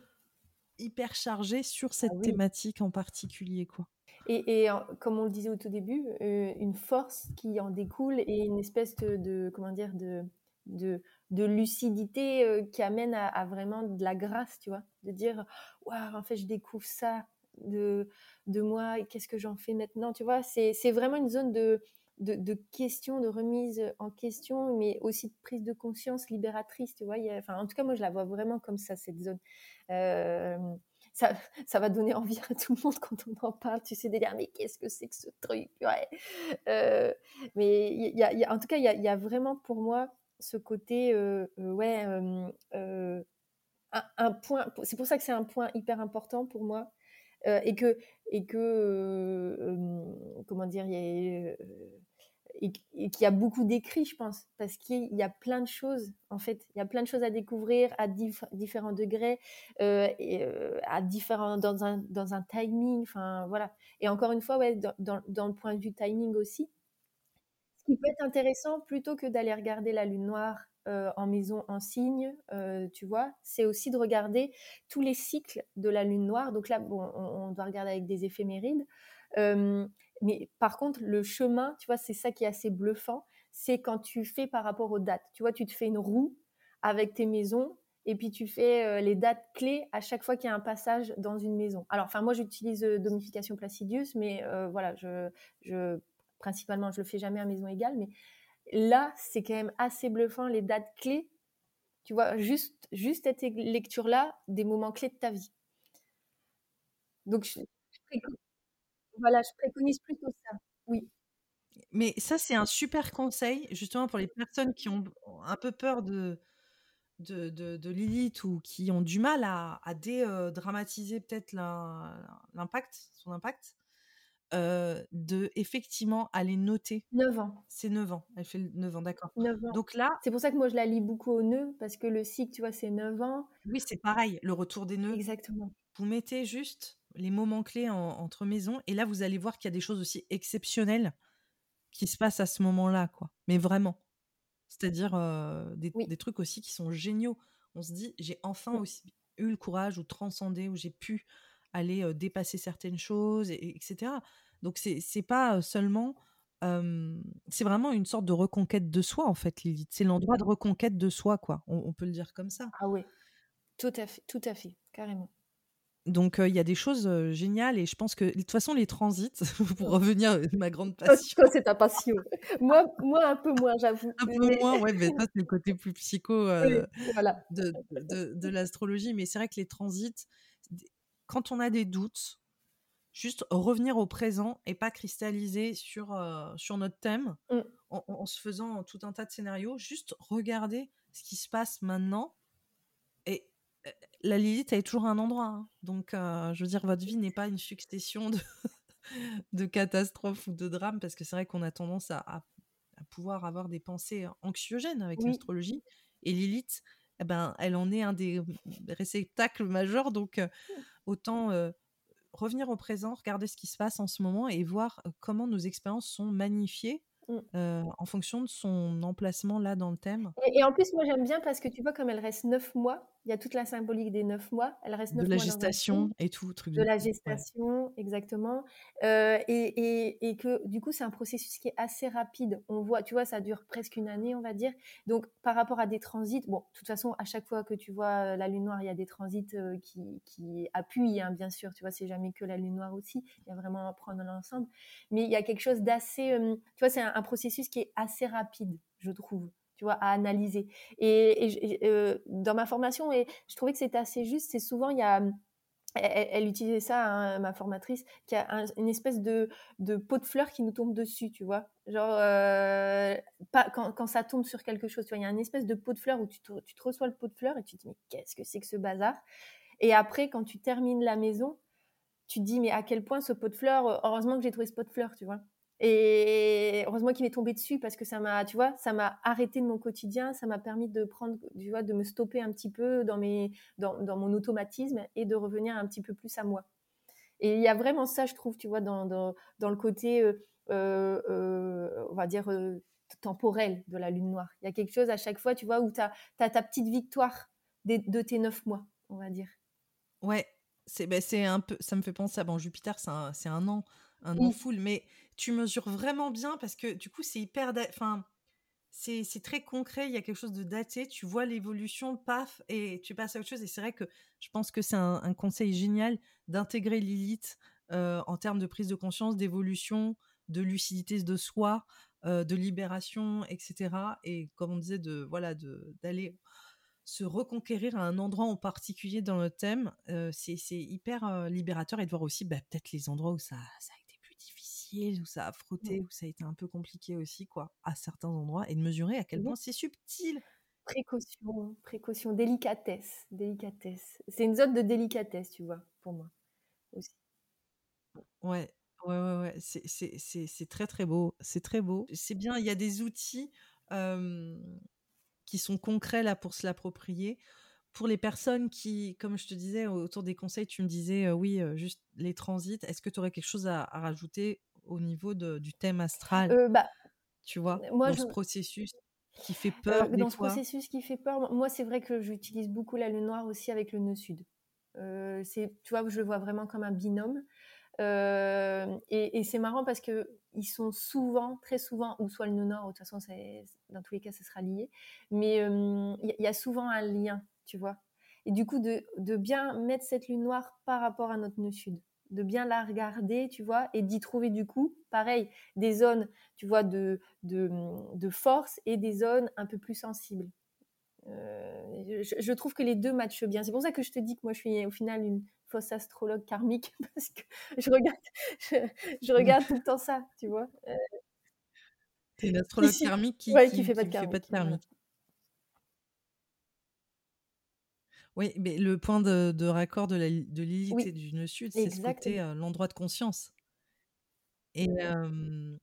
Hyper chargé sur ah cette thématique en particulier, quoi. Et, comme on le disait au tout début, une force qui en découle et une espèce de, comment dire de, de, lucidité qui amène à, vraiment de la grâce, tu vois, de dire waouh en fait je découvre ça de de moi et qu'est-ce que j'en fais maintenant, tu vois, c'est vraiment une zone de de, questions, de remise en question, mais aussi de prise de conscience libératrice, tu vois. enfin, en tout cas, moi, je la vois vraiment comme ça, cette zone. Euh, ça, ça, va donner envie à tout le monde quand on en parle, tu sais, de dire, mais qu'est-ce que c'est que ce truc ouais. Euh, mais y a, en tout cas, il y a, vraiment pour moi ce côté, euh, ouais, un, point, c'est pour ça que c'est un point hyper important pour moi. Et que, et que comment dire, il y a et, qu'il y a beaucoup d'écrits, je pense, parce qu'il y a plein de choses, en fait, il y a plein de choses à découvrir à différents degrés, à différents, dans, un, dans un timing, enfin voilà. Et encore une fois, ouais, dans, dans, le point de vue timing aussi, ce qui peut être intéressant, plutôt que d'aller regarder la lune noire euh, en maison en signe, tu vois, c'est aussi de regarder tous les cycles de la lune noire. Donc là, bon, on, doit regarder avec des éphémérides. Mais par contre, le chemin, tu vois, c'est ça qui est assez bluffant. C'est quand tu fais par rapport aux dates. Tu vois, tu te fais une roue avec tes maisons et puis tu fais euh, les dates clés à chaque fois qu'il y a un passage dans une maison. Alors, enfin, moi, j'utilise euh, Domification Placidius, mais euh, voilà, je, je, principalement, je le fais jamais à maison égale. Mais là, c'est quand même assez bluffant les dates clés. Tu vois, juste, juste cette lecture-là, des moments clés de ta vie. Donc, je, voilà, je préconise plutôt ça. Oui. Mais ça, c'est un super conseil, justement pour les personnes qui ont un peu peur de, de, Lilith ou qui ont du mal à, à dédramatiser peut-être l'impact, son impact, euh, de effectivement aller noter. 9 ans. C'est 9 ans. Elle fait 9 ans, d'accord. 9 ans. Donc là. C'est pour ça que moi je la lis beaucoup au nœud, parce que le cycle, tu vois, c'est 9 ans. Oui, c'est pareil, le retour des nœuds. Exactement. Vous mettez juste les moments clés entre maisons. Et là, vous allez voir qu'il y a des choses aussi exceptionnelles qui se passent à ce moment-là, quoi. Mais vraiment. C'est-à-dire euh, des, trucs aussi qui sont géniaux. On se dit, j'ai enfin aussi eu le courage ou transcendé, où j'ai pu aller dépasser certaines choses, et, etc. Donc, c'est pas seulement. c'est vraiment une sorte de reconquête de soi, en fait, Lilith. C'est l'endroit de reconquête de soi, quoi. On, on, peut le dire comme ça. Ah oui, tout à fait, tout à fait, carrément. Donc il y a des choses géniales et je pense que de toute façon les transits, pour revenir à ma grande passion. Toi, c'est ta passion. moi, moi un peu moins, j'avoue. Un peu moins, ouais, mais ça c'est le côté plus psycho voilà. de, de, de l'astrologie. Mais c'est vrai que les transits, quand on a des doutes, juste revenir au présent et pas cristalliser sur, sur notre thème mmh. en, en, se faisant tout un tas de scénarios, juste regarder ce qui se passe maintenant la Lilith, elle est toujours un endroit. Hein. Donc, euh, je veux dire, votre vie n'est pas une succession de, de catastrophes ou de drames, parce que c'est vrai qu'on a tendance à, pouvoir avoir des pensées anxiogènes avec l'astrologie. Et Lilith, eh ben, elle en est un des réceptacles majeurs. Donc, euh, autant revenir au présent, regarder ce qui se passe en ce moment et voir comment nos expériences sont magnifiées Mmh. en fonction de son emplacement là dans le thème. Et, en plus, moi j'aime bien parce que tu vois, comme elle reste neuf mois, il y a toute la symbolique des neuf mois. Elle reste neuf de la gestation et tout, truc de, la gestation, exactement. Euh, et, et, que du coup, c'est un processus qui est assez rapide. On voit, tu vois, ça dure presque une année, on va dire. Donc, par rapport à des transits, bon, de toute façon, à chaque fois que tu vois la lune noire, il y a des transits qui, qui appuient, hein, bien sûr. Tu vois, c'est jamais que la lune noire aussi. Il y a vraiment à prendre l'ensemble. Mais il y a quelque chose d'assez, tu vois, c'est un, un processus qui est assez rapide, je trouve à analyser. Et, euh, dans ma formation, et je trouvais que c'était assez juste, c'est souvent, il y a, elle, utilisait ça, hein, ma formatrice, qui a une espèce de, pot de fleurs qui nous tombe dessus, tu vois. Genre, euh, pas, quand, quand, ça tombe sur quelque chose, tu vois, il y a une espèce de pot de fleurs où tu tu te reçois le pot de fleurs et tu te dis, mais qu'est-ce que c'est que ce bazar? Et après, quand tu termines la maison, tu te dis, mais à quel point ce pot de fleurs, heureusement que j'ai trouvé ce pot de fleurs, tu vois. Et heureusement qu'il est tombé dessus parce que ça m'a, tu vois, ça m'a arrêté de mon quotidien, ça m'a permis de prendre, tu vois, de me stopper un petit peu dans mes, dans, mon automatisme et de revenir un petit peu plus à moi. Et il y a vraiment ça, je trouve, tu vois, dans, dans, le côté, euh, euh, euh on va dire, temporel de la lune noire. Il y a quelque chose à chaque fois, tu vois, où tu as, as, ta petite victoire de, de tes neuf mois, on va dire. Ouais, c'est ben, un peu, ça me fait penser à bon, Jupiter, c'est un, un an un an full, mais tu mesures vraiment bien parce que du coup, c'est hyper. Enfin, c'est très concret, il y a quelque chose de daté, tu vois l'évolution, paf, et tu passes à autre chose. Et c'est vrai que je pense que c'est un, conseil génial d'intégrer Lilith euh, en termes de prise de conscience, d'évolution, de lucidité de soi, euh, de libération, etc. Et comme on disait, de voilà, d'aller se reconquérir à un endroit en particulier dans le thème, euh, c'est hyper libérateur et de voir aussi bah, peut-être les endroits où ça, ça où ça a frotté, où ça a été un peu compliqué aussi, quoi, à certains endroits, et de mesurer à quel point c'est subtil. Précaution, précaution, délicatesse, délicatesse. C'est une zone de délicatesse, tu vois, pour moi aussi. Ouais, ouais, ouais, ouais. C'est très, très beau. C'est très beau. C'est bien, il y a des outils qui sont concrets là pour se l'approprier pour les personnes qui, comme je te disais, autour des conseils, tu me disais, oui, juste les transits, est-ce que tu aurais quelque chose à, rajouter au niveau de, du thème astral euh, bah, Tu vois, moi, dans ce processus qui fait peur. dans ce processus qui fait peur, moi, c'est vrai que j'utilise beaucoup la lune noire aussi avec le nœud sud. Euh, c'est, tu vois, je le vois vraiment comme un binôme. Euh, et, c'est marrant parce que ils sont souvent, très souvent, ou soit le nœud nord, de toute façon, dans tous les cas, ça sera lié. Mais il y, a souvent un lien, tu vois. Et du coup, de, de, bien mettre cette lune noire par rapport à notre nœud sud de bien la regarder, tu vois, et d'y trouver du coup, pareil, des zones, tu vois, de, de, force et des zones un peu plus sensibles. Euh, je, trouve que les deux matchent bien. C'est pour ça que je te dis que moi, je suis au final une fausse astrologue karmique, parce que je regarde, je, regarde tout le temps ça, tu vois. Euh, C'est une astrologue karmique qui, qui, fait pas de karmique. Oui, mais le point de, raccord de, la, de Lilith et du nœud sud, c'est ce côté l'endroit de conscience. Et,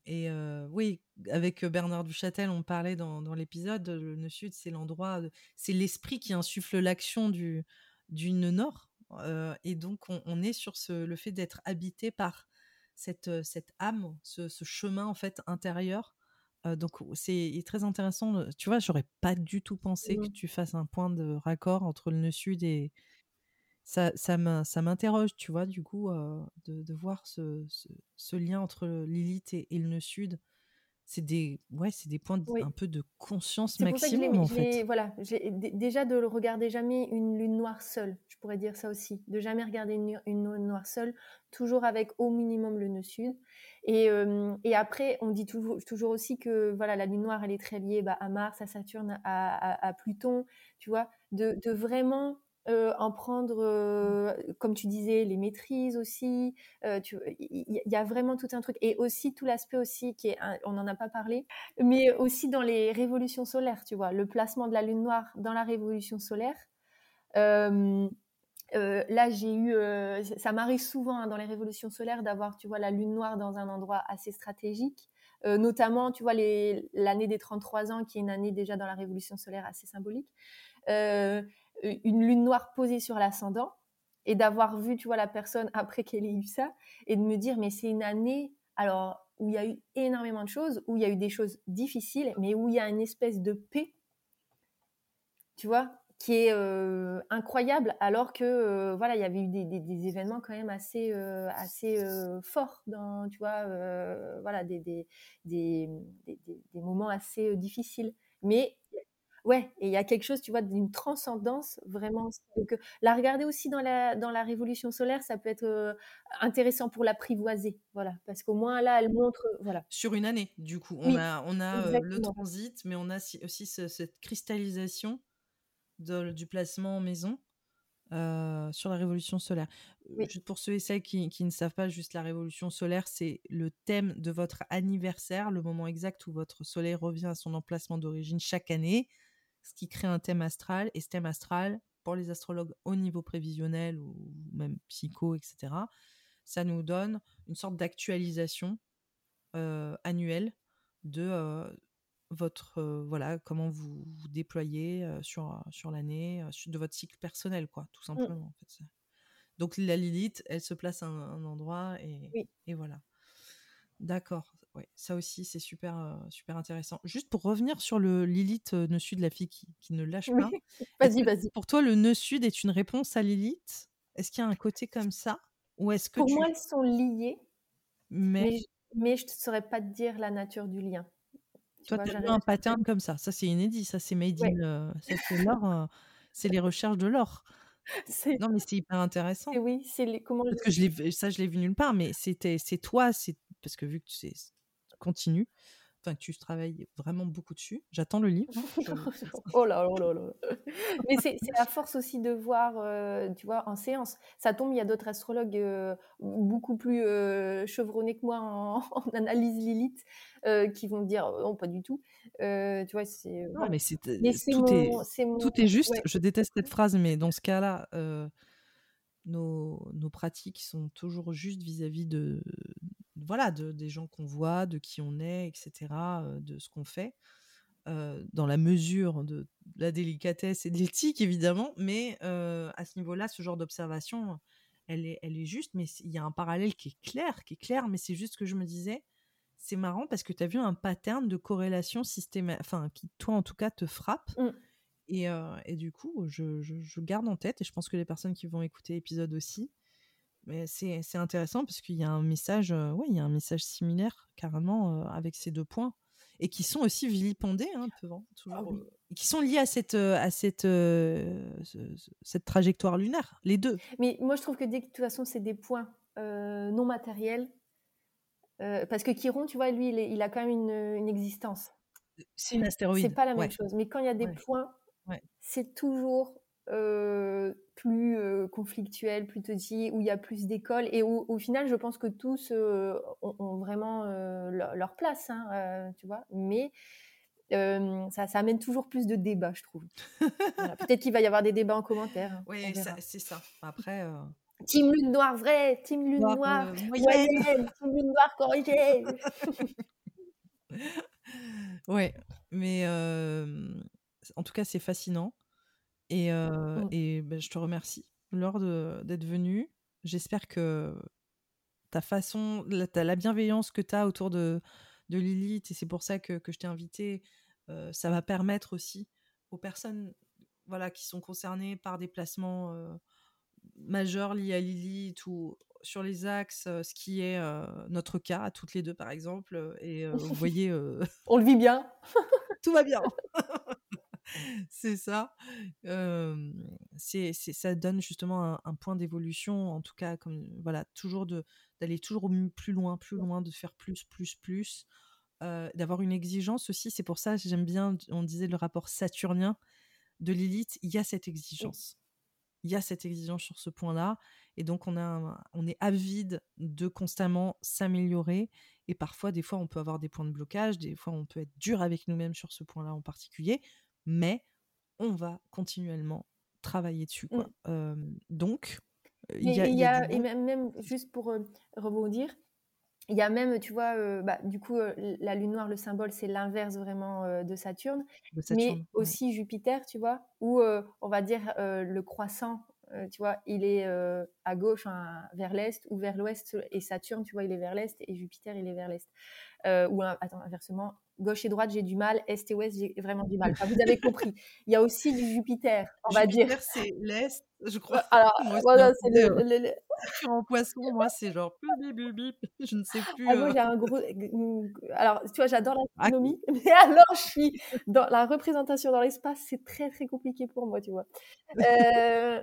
et oui, avec Bernard Duchâtel, on parlait dans, dans l'épisode, le nœud sud, c'est l'endroit, c'est l'esprit qui insuffle l'action du, du nœud nord. et donc, on, est sur ce, le fait d'être habité par cette, cette âme, ce, ce, chemin en fait intérieur donc c'est très intéressant. Tu vois, j'aurais pas du tout pensé que mmh. tu fasses un point de raccord entre le nœud sud et ça, ça m'interroge, tu vois, du coup, de, voir ce, ce, lien entre Lilith et, et le nœud sud c'est des ouais c'est des points un peu de conscience maximum en fait. voilà déjà de le regarder jamais une lune noire seule je pourrais dire ça aussi de jamais regarder une, lune noire seule toujours avec au minimum le nœud sud. Et, et après on dit toujours, toujours aussi que voilà la lune noire elle est très liée bah, à Mars à Saturne à, à, Pluton tu vois de, de vraiment euh, en prendre, euh, comme tu disais, les maîtrises aussi. Euh, il y, a vraiment tout un truc. Et aussi tout l'aspect aussi qui est, on n'en a pas parlé, mais aussi dans les révolutions solaires, tu vois, le placement de la lune noire dans la révolution solaire. là, j'ai eu, ça m'arrive souvent hein, dans les révolutions solaires d'avoir, tu vois, la lune noire dans un endroit assez stratégique. notamment, tu vois, l'année des 33 ans, qui est une année déjà dans la révolution solaire assez symbolique une lune noire posée sur l'ascendant et d'avoir vu, tu vois, la personne après qu'elle ait eu ça et de me dire, mais c'est une année, alors, où il y a eu énormément de choses, où il y a eu des choses difficiles, mais où il y a une espèce de paix, tu vois, qui est euh, incroyable, alors que, euh, voilà, il y avait eu des, événements quand même assez, euh, assez forts, dans, tu vois, voilà, des, des, moments assez difficiles. Mais Ouais, et il y a quelque chose, tu vois, d'une transcendance vraiment. Donc, la regarder aussi dans la, dans la révolution solaire, ça peut être intéressant pour l'apprivoiser. Voilà, parce qu'au moins là, elle montre. Voilà. Sur une année, du coup. On a, on a le transit, mais on a aussi cette cristallisation du placement en maison. sur la révolution solaire. pour ceux et celles qui, qui, ne savent pas, juste la révolution solaire, c'est le thème de votre anniversaire, le moment exact où votre soleil revient à son emplacement d'origine chaque année ce qui crée un thème astral. Et ce thème astral, pour les astrologues au niveau prévisionnel ou même psycho, etc., ça nous donne une sorte d'actualisation annuel de votre voilà comment vous vous déployez sur sur l'année de votre cycle personnel quoi tout Mmh. simplement en fait, donc la Lilith elle se place à un, endroit et, Oui. et voilà d'accord ouais ça aussi c'est super super intéressant juste pour revenir sur le Lilith nœud sud la fille qui, qui ne lâche pas Vas-y, vas-y. pour toi le nœud sud est une réponse à Lilith? Est-ce qu'il y a un côté comme ça? Ou est-ce que Pour tu... moi elles sont liées mais mais je, mais je ne saurais pas te dire la nature du lien toi, tu as un pattern comme ça. Ça, c'est inédit. Ça, c'est made Ouais. in. ça, c'est l'or. euh, c'est les recherches de l'or. Non, mais c'est hyper intéressant. et oui, c'est les comment Parce que je ça, je l'ai vu nulle part, mais c'était, c'est toi, c'est parce que vu que c'est continu, enfin, que tu travailles vraiment beaucoup dessus. J'attends le livre. oh là là là là. Mais c'est la force aussi de voir, euh, tu vois, en séance. Ça tombe, il y a d'autres astrologues euh, beaucoup plus euh, chevronnés que moi en, en analyse Lilith qui vont dire oh, non, pas du tout. Tu vois, c'est. Non, mais c'est, tout, mon- est, c'est mon- tout est juste. ouais. Je déteste cette phrase, mais dans ce cas-là, nos, nos pratiques sont toujours justes vis-à-vis de, voilà, de, des gens qu'on voit, de qui on est, etc., euh, de ce qu'on fait, euh, dans la mesure de la délicatesse et de l'éthique, évidemment, mais euh, à ce niveau-là, ce genre d'observation, elle est, elle est juste, mais il y a un parallèle qui est clair, qui est clair, mais c'est juste que je me disais, c'est marrant parce que tu as vu un pattern de corrélation systématique, enfin, qui, toi, en tout cas, te frappe. Mm. Et, euh, et, du coup, je, je, je, garde en tête, et je pense que les personnes qui vont écouter l'épisode aussi, mais c'est intéressant parce qu'il y a un message, euh, ouais, il y a un message similaire carrément euh, avec ces deux points et qui sont aussi vilipendés un peu, hein, toujours, Ah oui. euh, et qui sont liés à cette, à cette, euh, cette trajectoire lunaire, les deux. Mais moi, je trouve que dès que de toute façon, c'est des points non matériels, parce que Chiron, tu vois, lui, il, est, il a quand même une, une existence. C'est une astéroïde. C'est pas la même ouais. chose. Mais quand il y a des Ouais. points, Ouais. c'est toujours euh, plus euh, conflictuel, plus petit, où il y a plus d'écoles. Et où, au final, je pense que tous euh, ont, ont, vraiment euh, leur, leur, place, hein, tu vois. Mais ça, ça, amène toujours plus de débats, je trouve. voilà. Peut-être qu'il va y avoir des débats en commentaire. Hein, oui, c'est ça. Après. Team Lune Noire vrai, Team Lune Noire, Noire moyenne, moyenne. Team Lune Noire corrigée. ouais, mais en tout cas, c'est fascinant. Et, euh, Mm. et ben, je te remercie, Laure, d'être venue. J'espère que ta façon, la, la bienveillance que tu as autour de, de Lilith, et c'est pour ça que, que je t'ai invité, euh, ça va permettre aussi aux personnes voilà, qui sont concernées par des placements euh, majeurs liés à Lilith ou sur les axes, ce qui est euh, notre cas, toutes les deux par exemple. Et euh, vous voyez. On le vit bien. tout va bien. c'est ça. Euh, c'est, ça donne justement un, un point d'évolution, en tout cas, comme voilà, toujours de d'aller toujours plus loin, plus loin, de faire plus, plus, plus, euh, d'avoir une exigence aussi. C'est pour ça que j'aime bien. On disait le rapport saturnien de Lilith. Il y a cette exigence. Il y a cette exigence sur ce point-là, et donc on a, un, on est avide de constamment s'améliorer. Et parfois, des fois, on peut avoir des points de blocage, des fois, on peut être dur avec nous-mêmes sur ce point-là en particulier mais on va continuellement travailler dessus. Quoi. Mm. Euh, donc, il y a, y y a et même, même, juste pour euh, rebondir, il y a même, tu vois, euh, bah, du coup, la lune noire, le symbole, c'est l'inverse vraiment de, Saturne, de, Saturne, mais aussi. Jupiter, tu vois, où on va dire le croissant, tu vois, il est à gauche, hein, vers l'est ou vers l'ouest, et Saturne, tu vois, il est vers l'est, et Jupiter, il est vers l'est. Ou attends, inversement, gauche et droite, j'ai du mal, est et ouest, j'ai vraiment du mal. Enfin, vous avez compris. Il y a aussi du Jupiter, on va Jupiter, dire. c'est l'est, je crois. Alors, moi, voilà, c'est le, le, le... En poisson, moi, c'est genre bip, bip, bip, je ne sais plus. Ah, moi, j'ai un gros. Alors, tu vois, j'adore l'astronomie, ah. mais alors, je suis dans la représentation dans l'espace, c'est très, très compliqué pour moi, tu vois. Euh...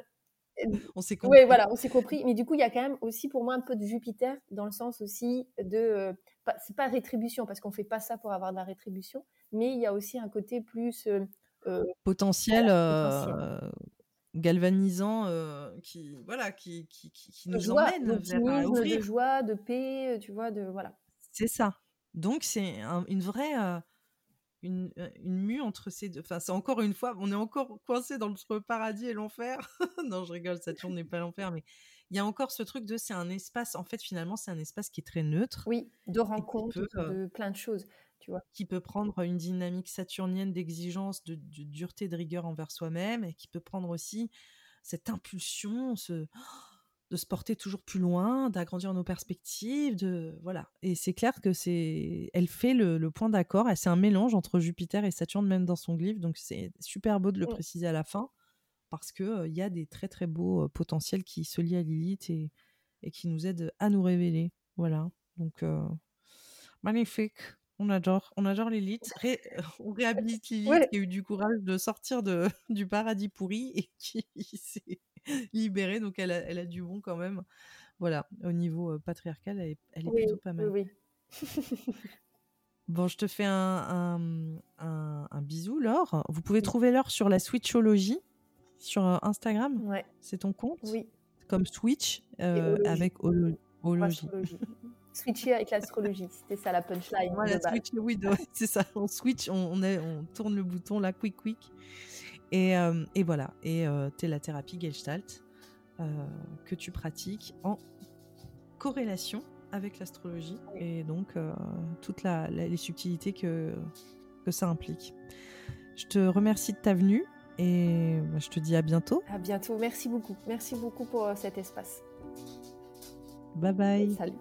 on s'est compris. Oui, voilà, on s'est compris. Mais du coup, il y a quand même aussi pour moi un peu de Jupiter dans le sens aussi de. Euh, c'est pas rétribution parce qu'on fait pas ça pour avoir de la rétribution, mais il y a aussi un côté plus. Euh, potentiel. Voilà, potentiel. galvanisant qui voilà qui, qui, qui, qui nous joie, emmène vers de joie de paix tu vois de voilà c'est ça donc c'est un, une vraie euh, une, une mue entre ces deux. Enfin, c'est encore une fois, on est encore coincé dans le paradis et l'enfer. non, je rigole, Saturne n'est pas l'enfer, mais il y a encore ce truc de c'est un espace, en fait, finalement, c'est un espace qui est très neutre. Oui, de rencontre, de plein de choses, tu vois. Qui peut prendre une dynamique saturnienne d'exigence, de, dureté, de rigueur envers soi-même, et qui peut prendre aussi cette impulsion, ce de se porter toujours plus loin, d'agrandir nos perspectives, de voilà. Et c'est clair que c'est, elle fait le, point d'accord. C'est un mélange entre Jupiter et Saturne même dans son glyphe, donc c'est super beau de le mmh. préciser à la fin parce que il y a des très très beaux potentiels qui se lient à Lilith et, et qui nous aident à nous révéler. Voilà. Donc magnifique. On adore, on adore Lilith. on réhabilite Lilith qui a eu du courage de sortir de, du paradis pourri et qui s'est libérée. Donc elle a, elle a, du bon quand même. Voilà, au niveau patriarcal, elle est, elle est plutôt pas mal. Oui, Bon, je te fais un, un, un, bisou, Laure. Vous pouvez trouver Laure sur la Switchologie sur Instagram. Ouais. C'est ton compte Oui. Comme Switch avec Ologie. Switcher avec l'astrologie, c'était ça la punchline. Voilà, switch, oui, c'est ça. On switch, on, est, on tourne le bouton là, quick, quick. Et, et voilà. Et tu es la thérapie Gestalt que tu pratiques en corrélation avec l'astrologie et donc toutes les subtilités que, que ça implique. Je te remercie de ta venue et bah, je te dis à bientôt. À bientôt. Merci beaucoup. Merci beaucoup pour euh, cet espace. Bye bye. Salut.